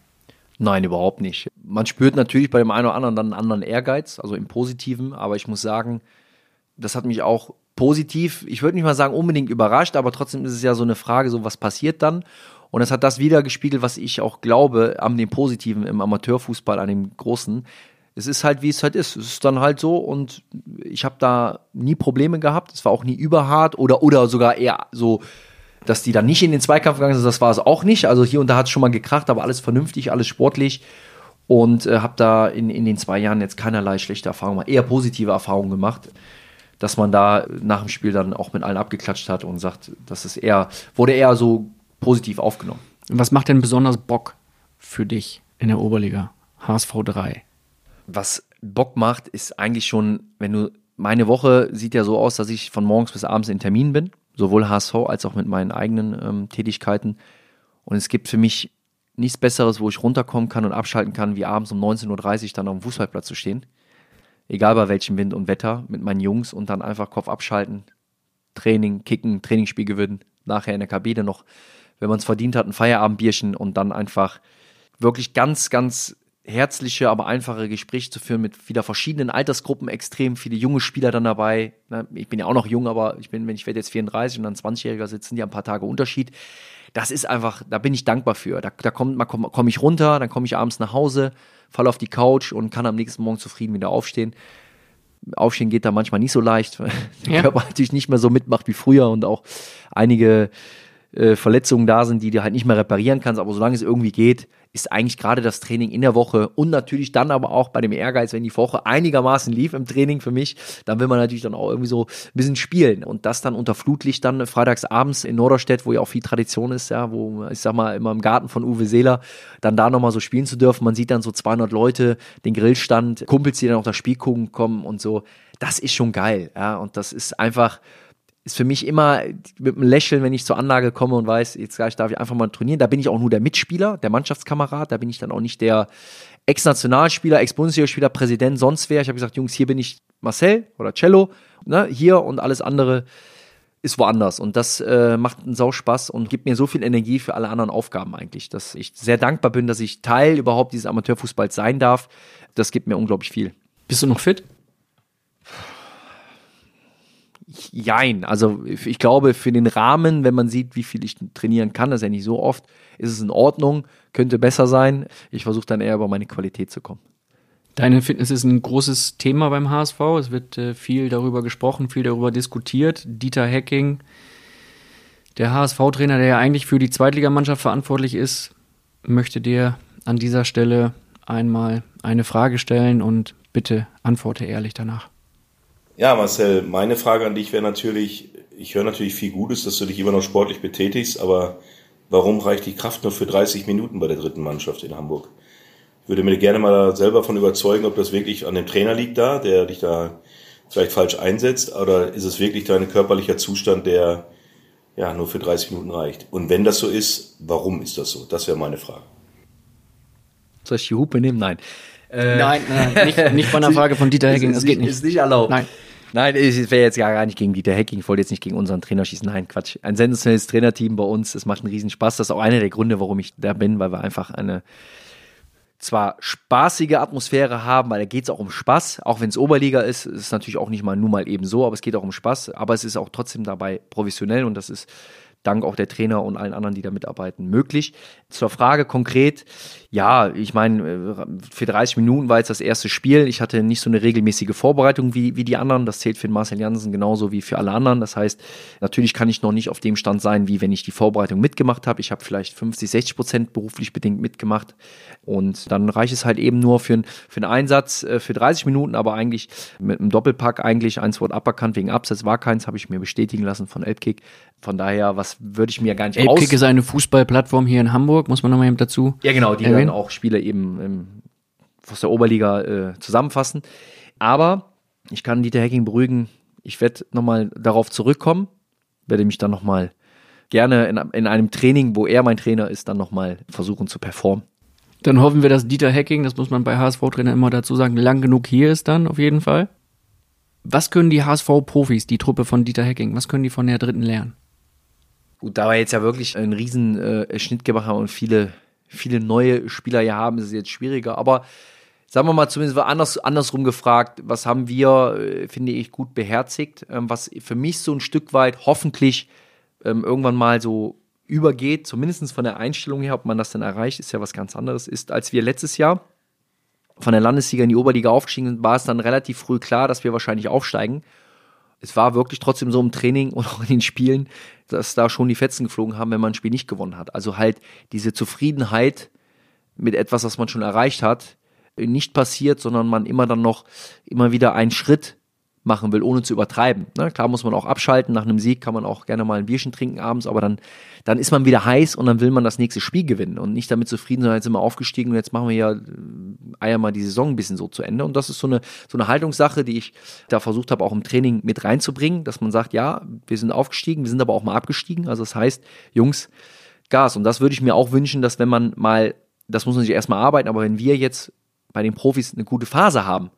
Nein, überhaupt nicht. Man spürt natürlich bei dem einen oder anderen dann einen anderen Ehrgeiz, also im Positiven, aber ich muss sagen, das hat mich auch positiv, ich würde nicht mal sagen unbedingt überrascht, aber trotzdem ist es ja so eine Frage, so was passiert dann? Und es hat das wieder gespiegelt, was ich auch glaube, an dem Positiven im Amateurfußball, an dem Großen. Es ist halt, wie es halt ist. Es ist dann halt so und ich habe da nie Probleme gehabt. Es war auch nie überhart oder, oder sogar eher so, dass die dann nicht in den Zweikampf gegangen sind. Das war es auch nicht. Also hier und da hat es schon mal gekracht, aber alles vernünftig, alles sportlich. Und äh, habe da in, in den zwei Jahren jetzt keinerlei schlechte Erfahrungen, eher positive Erfahrungen gemacht dass man da nach dem Spiel dann auch mit allen abgeklatscht hat und sagt, das ist eher, wurde eher so positiv aufgenommen. Was macht denn besonders Bock für dich in der Oberliga? HSV 3. Was Bock macht, ist eigentlich schon, wenn du, meine Woche sieht ja so aus, dass ich von morgens bis abends in Termin bin, sowohl HSV als auch mit meinen eigenen ähm, Tätigkeiten. Und es gibt für mich nichts Besseres, wo ich runterkommen kann und abschalten kann, wie abends um 19.30 Uhr dann auf dem Fußballplatz zu stehen egal bei welchem Wind und Wetter, mit meinen Jungs und dann einfach Kopf abschalten, Training, Kicken, Trainingsspiel gewinnen, nachher in der Kabine noch, wenn man es verdient hat, ein Feierabendbierchen und dann einfach wirklich ganz, ganz herzliche, aber einfache Gespräche zu führen mit wieder verschiedenen Altersgruppen, extrem viele junge Spieler dann dabei. Ich bin ja auch noch jung, aber ich bin, wenn ich werde jetzt 34 und dann 20-Jähriger sitzen, die ein paar Tage Unterschied. Das ist einfach, da bin ich dankbar für. Da, da komme komm ich runter, dann komme ich abends nach Hause, falle auf die Couch und kann am nächsten Morgen zufrieden wieder aufstehen. Aufstehen geht da manchmal nicht so leicht, weil [laughs] der ja. Körper natürlich nicht mehr so mitmacht wie früher und auch einige äh, Verletzungen da sind, die du halt nicht mehr reparieren kannst, aber solange es irgendwie geht, ist eigentlich gerade das Training in der Woche und natürlich dann aber auch bei dem Ehrgeiz, wenn die Woche einigermaßen lief im Training für mich, dann will man natürlich dann auch irgendwie so ein bisschen spielen und das dann unter Flutlicht dann freitags abends in Norderstedt, wo ja auch viel Tradition ist, ja, wo ich sag mal immer im Garten von Uwe Seeler, dann da nochmal so spielen zu dürfen. Man sieht dann so 200 Leute, den Grillstand, Kumpels, die dann auch das Spiel gucken kommen und so. Das ist schon geil, ja, und das ist einfach, ist für mich immer mit einem Lächeln, wenn ich zur Anlage komme und weiß, jetzt gleich darf ich einfach mal trainieren. Da bin ich auch nur der Mitspieler, der Mannschaftskamerad. Da bin ich dann auch nicht der Ex-Nationalspieler, Ex-Bundesligaspieler, Präsident, sonst wer. Ich habe gesagt, Jungs, hier bin ich Marcel oder Cello, ne, hier und alles andere ist woanders. Und das äh, macht einen Sau Spaß und gibt mir so viel Energie für alle anderen Aufgaben eigentlich, dass ich sehr dankbar bin, dass ich Teil überhaupt dieses Amateurfußballs sein darf. Das gibt mir unglaublich viel. Bist du noch fit? Jein. Also ich glaube, für den Rahmen, wenn man sieht, wie viel ich trainieren kann, das ist ja nicht so oft, ist es in Ordnung, könnte besser sein. Ich versuche dann eher über meine Qualität zu kommen. Deine Fitness ist ein großes Thema beim HSV. Es wird äh, viel darüber gesprochen, viel darüber diskutiert. Dieter Hecking, der HSV-Trainer, der ja eigentlich für die Zweitligamannschaft verantwortlich ist, möchte dir an dieser Stelle einmal eine Frage stellen und bitte antworte ehrlich danach. Ja, Marcel, meine Frage an dich wäre natürlich, ich höre natürlich viel Gutes, dass du dich immer noch sportlich betätigst, aber warum reicht die Kraft nur für 30 Minuten bei der dritten Mannschaft in Hamburg? Ich würde mir gerne mal selber davon überzeugen, ob das wirklich an dem Trainer liegt da, der dich da vielleicht falsch einsetzt, oder ist es wirklich dein körperlicher Zustand, der ja nur für 30 Minuten reicht? Und wenn das so ist, warum ist das so? Das wäre meine Frage. Soll ich die Hupe nehmen? Nein. Äh, nein, nein, nicht, nicht bei einer [laughs] Frage von Dieter Hecking, das geht nicht. Ist nicht erlaubt. Nein. Nein, ich wäre jetzt gar nicht gegen Dieter Hecking, ich wollte jetzt nicht gegen unseren Trainer schießen. Nein, Quatsch. Ein sensationelles Trainerteam bei uns, es macht einen Riesenspaß. Das ist auch einer der Gründe, warum ich da bin, weil wir einfach eine zwar spaßige Atmosphäre haben, weil da geht es auch um Spaß, auch wenn es Oberliga ist, ist es natürlich auch nicht mal nur mal eben so, aber es geht auch um Spaß, aber es ist auch trotzdem dabei professionell und das ist dank auch der Trainer und allen anderen, die da mitarbeiten, möglich. Zur Frage konkret, ja, ich meine, äh, für 30 Minuten war jetzt das erste Spiel. Ich hatte nicht so eine regelmäßige Vorbereitung wie, wie die anderen. Das zählt für den Marcel Janssen genauso wie für alle anderen. Das heißt, natürlich kann ich noch nicht auf dem Stand sein, wie wenn ich die Vorbereitung mitgemacht habe. Ich habe vielleicht 50, 60 Prozent beruflich bedingt mitgemacht. Und dann reicht es halt eben nur für, für einen Einsatz äh, für 30 Minuten, aber eigentlich mit einem Doppelpack eigentlich. Eins wurde aberkannt wegen Absatz, war keins, habe ich mir bestätigen lassen von Elbkick. Von daher, was würde ich mir gar nicht Elbkick ist eine Fußballplattform hier in Hamburg, muss man nochmal eben dazu. Ja, genau, die erwähnen. Dann auch Spiele eben ähm, aus der Oberliga äh, zusammenfassen. Aber ich kann Dieter Hacking beruhigen, ich werde nochmal darauf zurückkommen, werde mich dann nochmal gerne in, in einem Training, wo er mein Trainer ist, dann nochmal versuchen zu performen. Dann hoffen wir, dass Dieter Hacking, das muss man bei HSV-Trainer immer dazu sagen, lang genug hier ist dann auf jeden Fall. Was können die HSV-Profis, die Truppe von Dieter Hacking, was können die von der dritten lernen? Gut, da wir jetzt ja wirklich einen riesen äh, Schnitt gemacht haben und viele, viele neue Spieler hier haben, ist es jetzt schwieriger. Aber sagen wir mal zumindest anders, andersrum gefragt, was haben wir, äh, finde ich, gut beherzigt, ähm, was für mich so ein Stück weit hoffentlich ähm, irgendwann mal so übergeht, zumindest von der Einstellung her, ob man das denn erreicht, ist ja was ganz anderes, ist, als wir letztes Jahr von der Landesliga in die Oberliga aufgestiegen sind, war es dann relativ früh klar, dass wir wahrscheinlich aufsteigen es war wirklich trotzdem so im Training und auch in den Spielen, dass da schon die Fetzen geflogen haben, wenn man ein Spiel nicht gewonnen hat. Also halt diese Zufriedenheit mit etwas, was man schon erreicht hat, nicht passiert, sondern man immer dann noch immer wieder einen Schritt machen will, ohne zu übertreiben. Ne? Klar muss man auch abschalten, nach einem Sieg kann man auch gerne mal ein Bierchen trinken abends, aber dann, dann ist man wieder heiß und dann will man das nächste Spiel gewinnen und nicht damit zufrieden sein, jetzt sind wir aufgestiegen und jetzt machen wir ja äh, eier mal die Saison ein bisschen so zu Ende. Und das ist so eine, so eine Haltungssache, die ich da versucht habe, auch im Training mit reinzubringen, dass man sagt, ja, wir sind aufgestiegen, wir sind aber auch mal abgestiegen. Also das heißt, Jungs, Gas. Und das würde ich mir auch wünschen, dass wenn man mal, das muss man sich erstmal arbeiten, aber wenn wir jetzt bei den Profis eine gute Phase haben,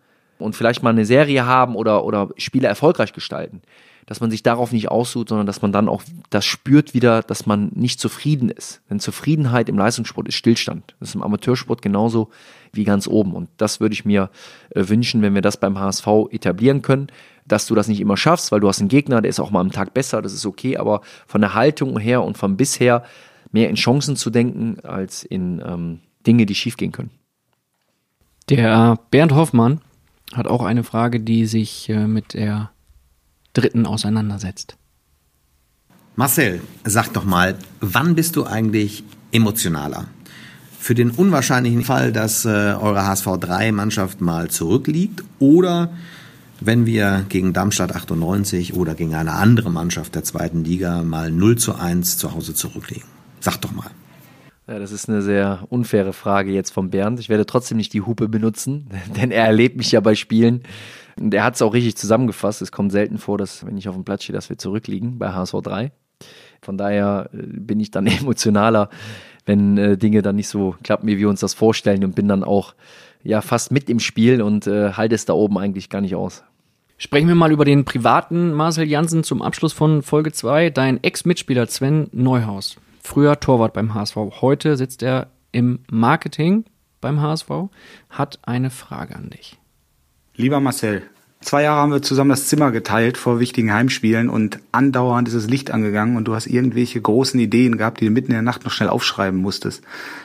und vielleicht mal eine Serie haben oder, oder Spiele erfolgreich gestalten, dass man sich darauf nicht aussucht, sondern dass man dann auch das spürt wieder, dass man nicht zufrieden ist. Denn Zufriedenheit im Leistungssport ist Stillstand. Das ist im Amateursport genauso wie ganz oben. Und das würde ich mir äh, wünschen, wenn wir das beim HSV etablieren können, dass du das nicht immer schaffst, weil du hast einen Gegner, der ist auch mal am Tag besser, das ist okay, aber von der Haltung her und vom bisher mehr in Chancen zu denken, als in ähm, Dinge, die schiefgehen können. Der Bernd Hoffmann hat auch eine Frage, die sich äh, mit der dritten auseinandersetzt. Marcel, sag doch mal, wann bist du eigentlich emotionaler? Für den unwahrscheinlichen Fall, dass äh, eure HSV 3 Mannschaft mal zurückliegt oder wenn wir gegen Darmstadt 98 oder gegen eine andere Mannschaft der zweiten Liga mal 0 zu 1 zu Hause zurückliegen? Sag doch mal. Ja, das ist eine sehr unfaire Frage jetzt von Bernd. Ich werde trotzdem nicht die Hupe benutzen, [laughs] denn er erlebt mich ja bei Spielen. Und er hat es auch richtig zusammengefasst. Es kommt selten vor, dass, wenn ich auf dem Platz stehe, dass wir zurückliegen bei HSV 3. Von daher äh, bin ich dann [laughs] emotionaler, wenn äh, Dinge dann nicht so klappen, wie wir uns das vorstellen und bin dann auch ja fast mit im Spiel und äh, halte es da oben eigentlich gar nicht aus. Sprechen wir mal über den privaten Marcel Janssen zum Abschluss von Folge 2. Dein Ex-Mitspieler Sven Neuhaus, früher Torwart beim HSV, heute sitzt er im Marketing beim HSV, hat eine Frage an dich. Lieber Marcel, Zwei Jahre haben wir zusammen das Zimmer geteilt vor wichtigen Heimspielen und andauernd ist das Licht angegangen und du hast irgendwelche großen Ideen gehabt, die du mitten in der Nacht noch schnell aufschreiben musstest.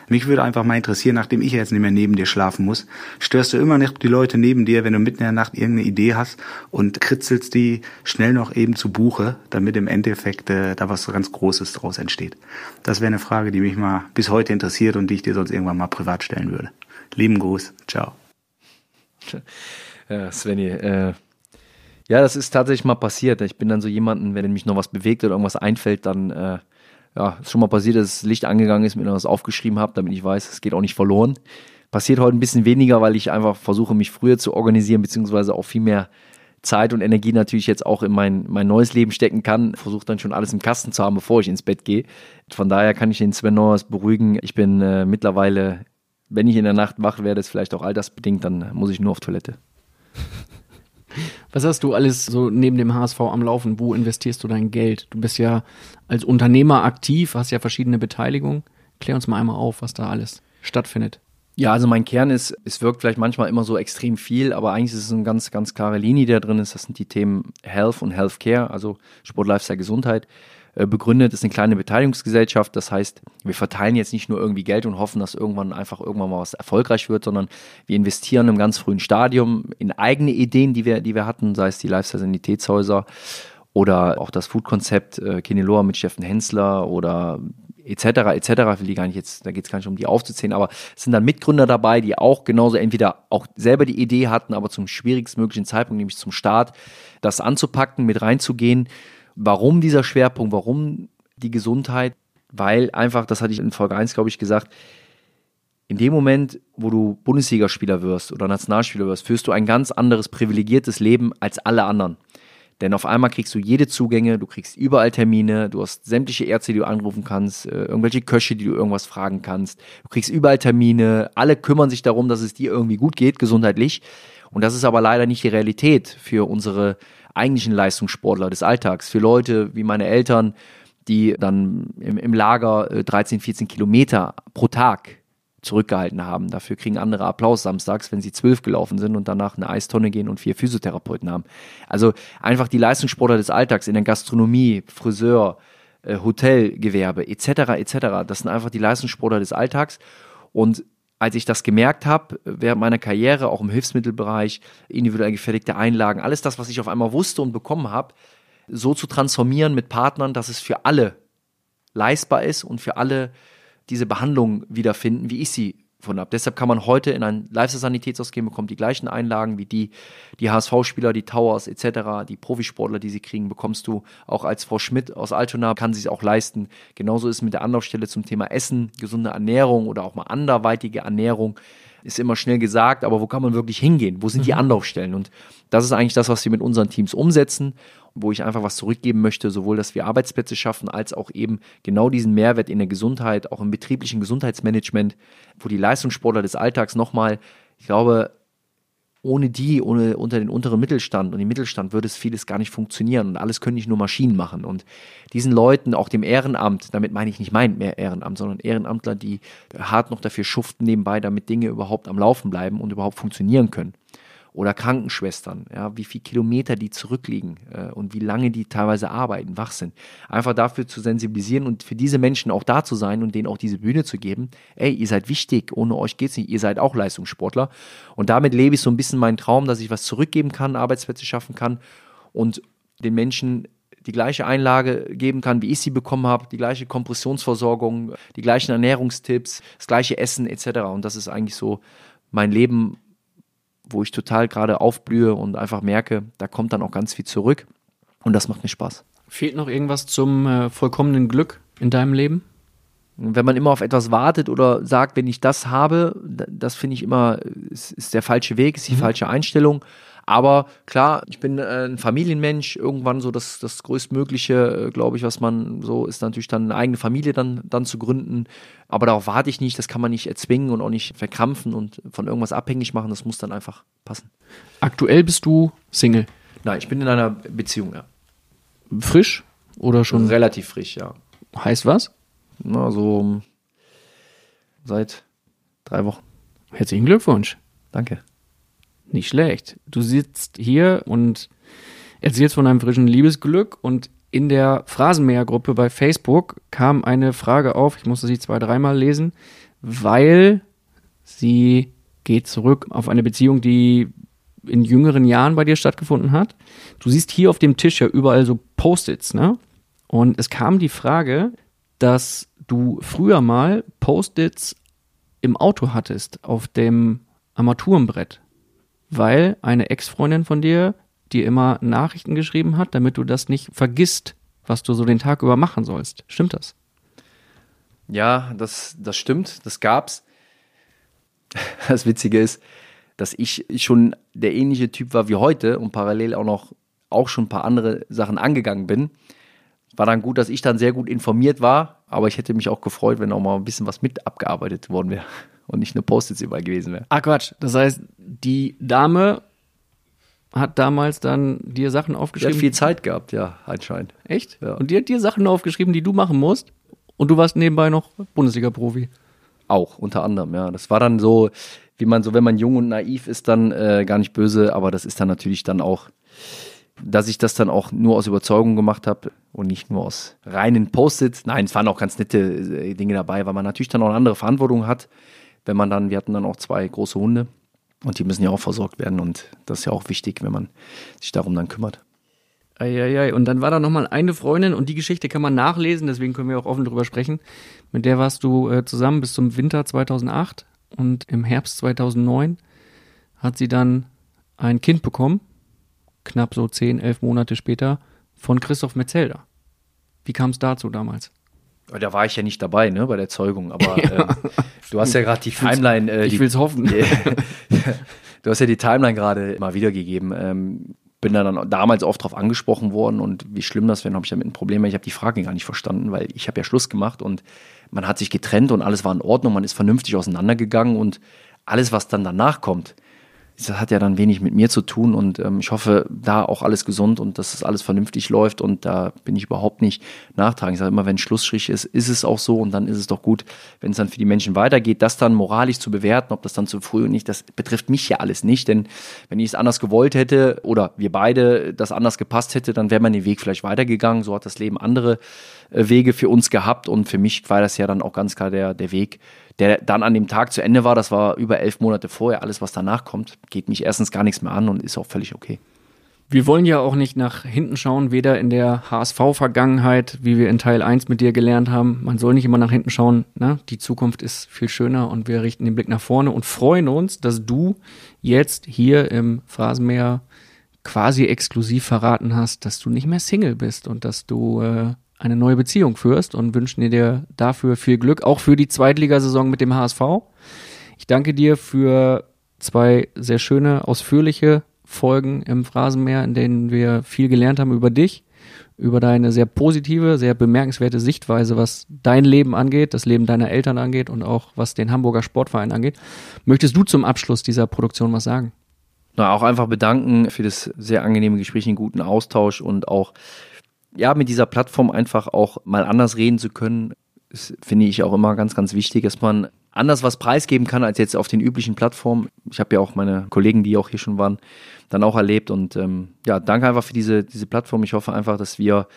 Mich würde einfach mal interessieren, nachdem ich jetzt nicht mehr neben dir schlafen muss, störst du immer noch die Leute neben dir, wenn du mitten in der Nacht irgendeine Idee hast und kritzelst die schnell noch eben zu Buche, damit im Endeffekt äh, da was ganz Großes draus entsteht. Das wäre eine Frage, die mich mal bis heute interessiert und die ich dir sonst irgendwann mal privat stellen würde. Lieben Gruß. Ciao. [laughs] Ja, Svenny, äh, ja, das ist tatsächlich mal passiert. Ich bin dann so jemanden, wenn mich noch was bewegt oder irgendwas einfällt, dann äh, ja, ist schon mal passiert, dass das Licht angegangen ist, mir noch was aufgeschrieben habe, damit ich weiß, es geht auch nicht verloren. Passiert heute ein bisschen weniger, weil ich einfach versuche, mich früher zu organisieren, beziehungsweise auch viel mehr Zeit und Energie natürlich jetzt auch in mein, mein neues Leben stecken kann. Versuche dann schon alles im Kasten zu haben, bevor ich ins Bett gehe. Von daher kann ich den Sven Neuers beruhigen. Ich bin äh, mittlerweile, wenn ich in der Nacht wach werde, ist vielleicht auch altersbedingt, dann muss ich nur auf Toilette. [laughs] Was hast du alles so neben dem HSV am Laufen? Wo investierst du dein Geld? Du bist ja als Unternehmer aktiv, hast ja verschiedene Beteiligungen. Klär uns mal einmal auf, was da alles stattfindet. Ja, also mein Kern ist, es wirkt vielleicht manchmal immer so extrem viel, aber eigentlich ist es eine ganz, ganz klare Linie, die da drin ist. Das sind die Themen Health und Healthcare, also Sport, Lifestyle, Gesundheit. Äh, begründet ist eine kleine Beteiligungsgesellschaft. Das heißt, wir verteilen jetzt nicht nur irgendwie Geld und hoffen, dass irgendwann einfach irgendwann mal was erfolgreich wird, sondern wir investieren im ganz frühen Stadium in eigene Ideen, die wir, die wir hatten, sei es die Lifestyle-Sanitätshäuser oder auch das Food-Konzept äh, Kineloa mit Steffen Hensler oder etc. etc. will die gar nicht jetzt, da geht es gar nicht um die aufzuzählen, aber es sind dann Mitgründer dabei, die auch genauso entweder auch selber die Idee hatten, aber zum schwierigstmöglichen Zeitpunkt, nämlich zum Start, das anzupacken, mit reinzugehen Warum dieser Schwerpunkt? Warum die Gesundheit? Weil einfach, das hatte ich in Folge 1, glaube ich, gesagt, in dem Moment, wo du Bundesligaspieler wirst oder Nationalspieler wirst, führst du ein ganz anderes privilegiertes Leben als alle anderen. Denn auf einmal kriegst du jede Zugänge, du kriegst überall Termine, du hast sämtliche Ärzte, die du anrufen kannst, äh, irgendwelche Köche, die du irgendwas fragen kannst. Du kriegst überall Termine, alle kümmern sich darum, dass es dir irgendwie gut geht, gesundheitlich. Und das ist aber leider nicht die Realität für unsere eigentlichen Leistungssportler des Alltags, für Leute wie meine Eltern, die dann im, im Lager 13, äh, 14 Kilometer pro Tag zurückgehalten haben. Dafür kriegen andere Applaus samstags, wenn sie zwölf gelaufen sind und danach eine Eistonne gehen und vier Physiotherapeuten haben. Also einfach die Leistungssportler des Alltags in der Gastronomie, Friseur, äh, Hotelgewerbe etc. etc. Das sind einfach die Leistungssportler des Alltags und als ich das gemerkt habe, während meiner Karriere, auch im Hilfsmittelbereich, individuell gefertigte Einlagen, alles das, was ich auf einmal wusste und bekommen habe, so zu transformieren mit Partnern, dass es für alle leistbar ist und für alle diese Behandlung wiederfinden, wie ich sie von habe. Deshalb kann man heute in ein Lifestyle-Sanitätshaus gehen, bekommt die gleichen Einlagen wie die, die HSV-Spieler, die Towers etc., die Profisportler, die sie kriegen, bekommst du auch als Frau Schmidt aus Altona, kann sie es auch leisten. Genauso ist mit der Anlaufstelle zum Thema Essen, gesunde Ernährung oder auch mal anderweitige Ernährung ist immer schnell gesagt, aber wo kann man wirklich hingehen? Wo sind die mhm. Anlaufstellen? Und das ist eigentlich das, was wir mit unseren Teams umsetzen, wo ich einfach was zurückgeben möchte, sowohl, dass wir Arbeitsplätze schaffen, als auch eben genau diesen Mehrwert in der Gesundheit, auch im betrieblichen Gesundheitsmanagement, wo die Leistungssportler des Alltags nochmal, ich glaube, ohne die, ohne unter den unteren Mittelstand und den Mittelstand würde es vieles gar nicht funktionieren und alles können nicht nur Maschinen machen. Und diesen Leuten, auch dem Ehrenamt, damit meine ich nicht mein mehr Ehrenamt, sondern Ehrenamtler, die hart noch dafür schuften nebenbei, damit Dinge überhaupt am Laufen bleiben und überhaupt funktionieren können oder Krankenschwestern, ja, wie viele Kilometer die zurückliegen äh, und wie lange die teilweise arbeiten, wach sind. Einfach dafür zu sensibilisieren und für diese Menschen auch da zu sein und denen auch diese Bühne zu geben. Ey, ihr seid wichtig, ohne euch geht's nicht, ihr seid auch Leistungssportler. Und damit lebe ich so ein bisschen meinen Traum, dass ich was zurückgeben kann, Arbeitsplätze schaffen kann und den Menschen die gleiche Einlage geben kann, wie ich sie bekommen habe, die gleiche Kompressionsversorgung, die gleichen Ernährungstipps, das gleiche Essen etc. Und das ist eigentlich so mein Leben, wo ich total gerade aufblühe und einfach merke, da kommt dann auch ganz viel zurück und das macht mir Spaß. Fehlt noch irgendwas zum äh, vollkommenen Glück in deinem Leben? Wenn man immer auf etwas wartet oder sagt, wenn ich das habe, das finde ich immer, ist, ist, der falsche Weg, ist die mhm. falsche Einstellung. Aber klar, ich bin äh, ein Familienmensch, irgendwann so das, das größtmögliche, äh, glaube ich, was man so ist natürlich dann eine eigene Familie dann, dann zu gründen. Aber darauf warte ich nicht, das kann man nicht erzwingen und auch nicht verkrampfen und von irgendwas abhängig machen, das muss dann einfach passen. Aktuell bist du Single? Nein, ich bin in einer Beziehung, ja. Frisch oder schon? Relativ frisch, ja. Heißt was? Na, so seit drei Wochen. Herzlichen Glückwunsch. Danke. Nicht schlecht. Du sitzt hier und erzählst von einem frischen Liebesglück und in der Phrasenmäher-Gruppe bei Facebook kam eine Frage auf, ich musste sie zwei, dreimal lesen, weil sie geht zurück auf eine Beziehung, die in jüngeren Jahren bei dir stattgefunden hat. Du siehst hier auf dem Tisch ja überall so Post-its, ne? Und es kam die Frage, dass du früher mal Post-its im Auto hattest, auf dem Armaturenbrett, weil eine Ex-Freundin von dir dir immer Nachrichten geschrieben hat, damit du das nicht vergisst, was du so den Tag über machen sollst. Stimmt das? Ja, das, das stimmt, das gab's. [laughs] Das Witzige ist, dass ich schon der ähnliche Typ war wie heute und parallel auch noch auch schon ein paar andere Sachen angegangen bin. War dann gut, dass ich dann sehr gut informiert war, aber ich hätte mich auch gefreut, wenn auch mal ein bisschen was mit abgearbeitet worden wäre und nicht eine Post-its überall gewesen wäre. Ah, Quatsch. Das heißt, die Dame hat damals dann dir Sachen aufgeschrieben. Die hat viel Zeit gehabt, ja, anscheinend. Echt? Ja. Und die hat dir Sachen aufgeschrieben, die du machen musst? Und du warst nebenbei noch Bundesliga-Profi? Auch, unter anderem, ja. Das war dann so, wie man so, wenn man jung und naiv ist, dann äh, gar nicht böse, aber das ist dann natürlich dann auch dass ich das dann auch nur aus Überzeugung gemacht habe und nicht nur aus reinen Post-its. Nein, es waren auch ganz nette äh, Dinge dabei, weil man natürlich dann auch eine andere Verantwortung hat, wenn man dann, wir hatten dann auch zwei große Hunde und die müssen ja auch versorgt werden und das ist ja auch wichtig, wenn man sich darum dann kümmert. Eieiei. Und dann war da nochmal eine Freundin und die Geschichte kann man nachlesen, deswegen können wir auch offen drüber sprechen. Mit der warst du äh, zusammen bis zum Winter 2008 und im Herbst 2009 hat sie dann ein Kind bekommen knapp so zehn, elf Monate später von Christoph Metzelder. Wie kam es dazu damals? Da war ich ja nicht dabei, ne, bei der Zeugung, aber [laughs] ähm, du hast ja gerade die Timeline. Äh, ich will es hoffen. [laughs] du hast ja die Timeline gerade mal wiedergegeben. Ähm, bin dann damals oft darauf angesprochen worden und wie schlimm das wäre, habe ich damit ein Problem. Ich habe die Frage gar nicht verstanden, weil ich habe ja Schluss gemacht und man hat sich getrennt und alles war in Ordnung, man ist vernünftig auseinandergegangen und alles, was dann danach kommt, das hat ja dann wenig mit mir zu tun und ähm, ich hoffe, da auch alles gesund und dass das alles vernünftig läuft und da bin ich überhaupt nicht nachtragend. Ich sage immer, wenn Schlussstrich ist, ist es auch so und dann ist es doch gut, wenn es dann für die Menschen weitergeht, das dann moralisch zu bewerten, ob das dann zu früh und nicht, das betrifft mich ja alles nicht, denn wenn ich es anders gewollt hätte oder wir beide das anders gepasst hätte, dann wäre man den Weg vielleicht weitergegangen. So hat das Leben andere äh, Wege für uns gehabt und für mich war das ja dann auch ganz klar der, der Weg, der dann an dem Tag zu Ende war. Das war über elf Monate vorher. Alles, was danach kommt, geht mich erstens gar nichts mehr an und ist auch völlig okay. Wir wollen ja auch nicht nach hinten schauen, weder in der HSV-Vergangenheit, wie wir in Teil 1 mit dir gelernt haben. Man soll nicht immer nach hinten schauen. Ne? Die Zukunft ist viel schöner und wir richten den Blick nach vorne und freuen uns, dass du jetzt hier im Phrasenmäher quasi exklusiv verraten hast, dass du nicht mehr Single bist und dass du äh, eine neue Beziehung führst und wünschen dir dafür viel Glück, auch für die Zweitligasaison mit dem HSV. Ich danke dir für zwei sehr schöne, ausführliche Folgen im Phrasenmeer, in denen wir viel gelernt haben über dich, über deine sehr positive, sehr bemerkenswerte Sichtweise, was dein Leben angeht, das Leben deiner Eltern angeht und auch was den Hamburger Sportverein angeht. Möchtest du zum Abschluss dieser Produktion was sagen? Na, auch einfach bedanken für das sehr angenehme Gespräch, den guten Austausch und auch ja, mit dieser Plattform einfach auch mal anders reden zu können, finde ich auch immer ganz, ganz wichtig, dass man anders was preisgeben kann als jetzt auf den üblichen Plattformen. Ich habe ja auch meine Kollegen, die auch hier schon waren, dann auch erlebt und ähm, ja, danke einfach für diese, diese Plattform. Ich hoffe einfach, dass wir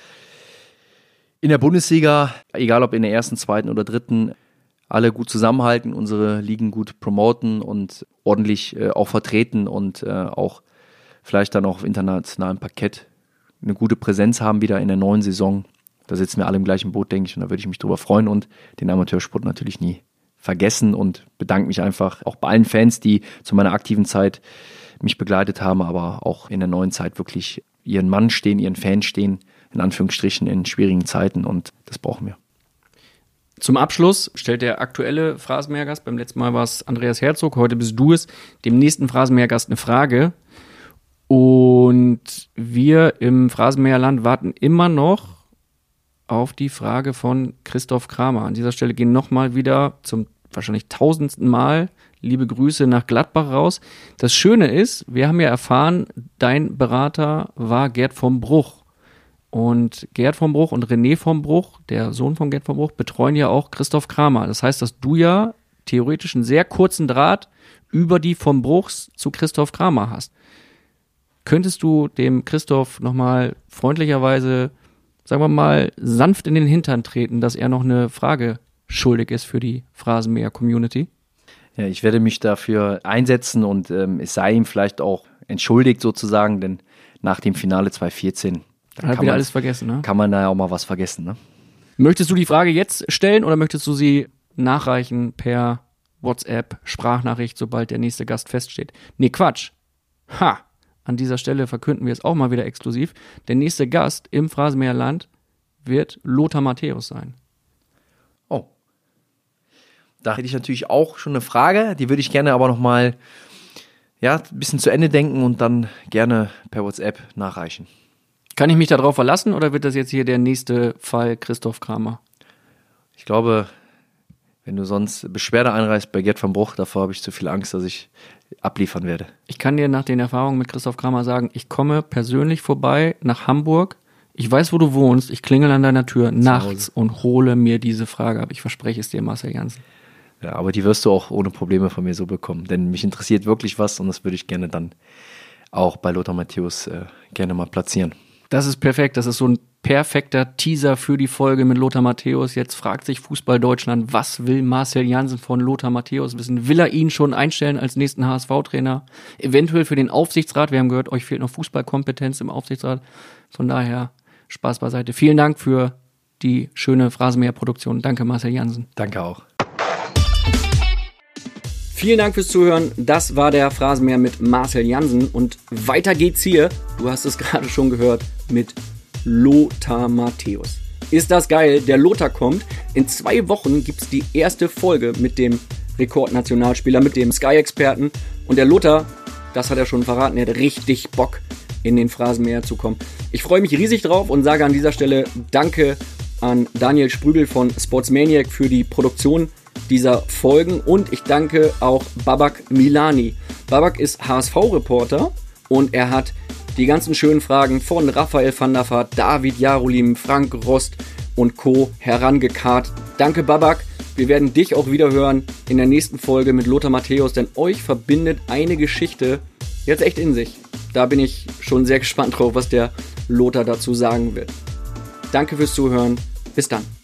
in der Bundesliga, egal ob in der ersten, zweiten oder dritten, alle gut zusammenhalten, unsere Ligen gut promoten und ordentlich äh, auch vertreten und äh, auch vielleicht dann auch auf internationalem Parkett eine gute Präsenz haben wieder in der neuen Saison. Da sitzen wir alle im gleichen Boot, denke ich, und da würde ich mich drüber freuen und den Amateursport natürlich nie vergessen und bedanke mich einfach auch bei allen Fans, die zu meiner aktiven Zeit mich begleitet haben, aber auch in der neuen Zeit wirklich ihren Mann stehen, ihren Fans stehen, in Anführungsstrichen in schwierigen Zeiten und das brauchen wir. Zum Abschluss stellt der aktuelle Phrasenmähergast, beim letzten Mal war es Andreas Herzog, heute bist du es, dem nächsten Phrasenmähergast eine Frage. Und wir im Phrasenmäherland warten immer noch auf die Frage von Christoph Kramer. An dieser Stelle gehen nochmal wieder zum wahrscheinlich tausendsten Mal liebe Grüße nach Gladbach raus. Das Schöne ist, wir haben ja erfahren, dein Berater war Gerd vom Bruch. Und Gerd vom Bruch und René vom Bruch, der Sohn von Gerd vom Bruch, betreuen ja auch Christoph Kramer. Das heißt, dass du ja theoretisch einen sehr kurzen Draht über die vom Bruchs zu Christoph Kramer hast. Könntest du dem Christoph nochmal freundlicherweise, sagen wir mal, sanft in den Hintern treten, dass er noch eine Frage schuldig ist für die Phrasenmäher-Community? Ja, ich werde mich dafür einsetzen und ähm, es sei ihm vielleicht auch entschuldigt sozusagen, denn nach dem Finale 2014 dann hat wieder alles vergessen, ne? Kann man da ja auch mal was vergessen, ne? Möchtest du die Frage jetzt stellen oder möchtest du sie nachreichen per WhatsApp, Sprachnachricht, sobald der nächste Gast feststeht? Nee, Quatsch. Ha! An dieser Stelle verkünden wir es auch mal wieder exklusiv. Der nächste Gast im Phrasenmeerland wird Lothar Matthäus sein. Oh. Da hätte ich natürlich auch schon eine Frage, die würde ich gerne aber nochmal ja, ein bisschen zu Ende denken und dann gerne per WhatsApp nachreichen. Kann ich mich darauf verlassen oder wird das jetzt hier der nächste Fall Christoph Kramer? Ich glaube, wenn du sonst Beschwerde einreißt bei Gerd van Bruch, davor habe ich zu viel Angst, dass ich abliefern werde. Ich kann dir nach den Erfahrungen mit Christoph Kramer sagen, ich komme persönlich vorbei nach Hamburg. Ich weiß, wo du wohnst. Ich klingel an deiner Tür nachts und hole mir diese Frage ab. Ich verspreche es dir, Marcel Janssen. Ja, aber die wirst du auch ohne Probleme von mir so bekommen. Denn mich interessiert wirklich was und das würde ich gerne dann auch bei Lothar Matthäus äh, gerne mal platzieren. Das ist perfekt. Das ist so ein perfekter Teaser für die Folge mit Lothar Matthäus. Jetzt fragt sich Fußball Deutschland, was will Marcel Janssen von Lothar Matthäus wissen? Will er ihn schon einstellen als nächsten HSV-Trainer? Eventuell für den Aufsichtsrat. Wir haben gehört, euch fehlt noch Fußballkompetenz im Aufsichtsrat. Von daher Spaß beiseite. Vielen Dank für die schöne Phrasenmäher-Produktion. Danke, Marcel Janssen. Danke auch. Vielen Dank fürs Zuhören. Das war der Phrasenmäher mit Marcel Jansen. Und weiter geht's hier, du hast es [laughs] gerade schon gehört, mit Lothar Matthäus. Ist das geil? Der Lothar kommt. In zwei Wochen gibt's die erste Folge mit dem Rekordnationalspieler, mit dem Sky-Experten. Und der Lothar, das hat er schon verraten, er hat richtig Bock, in den Phrasenmäher zu kommen. Ich freue mich riesig drauf und sage an dieser Stelle Danke an Daniel Sprügel von Sportsmaniac für die Produktion dieser Folgen und ich danke auch Babak Milani. Babak ist HSV-Reporter und er hat die ganzen schönen Fragen von Raphael van der Vaart, David Jarolim, Frank Rost und Co. herangekarrt. Danke Babak. Wir werden dich auch wieder hören in der nächsten Folge mit Lothar Matthäus, denn euch verbindet eine Geschichte jetzt echt in sich. Da bin ich schon sehr gespannt drauf, was der Lothar dazu sagen wird. Danke fürs Zuhören. Bis dann.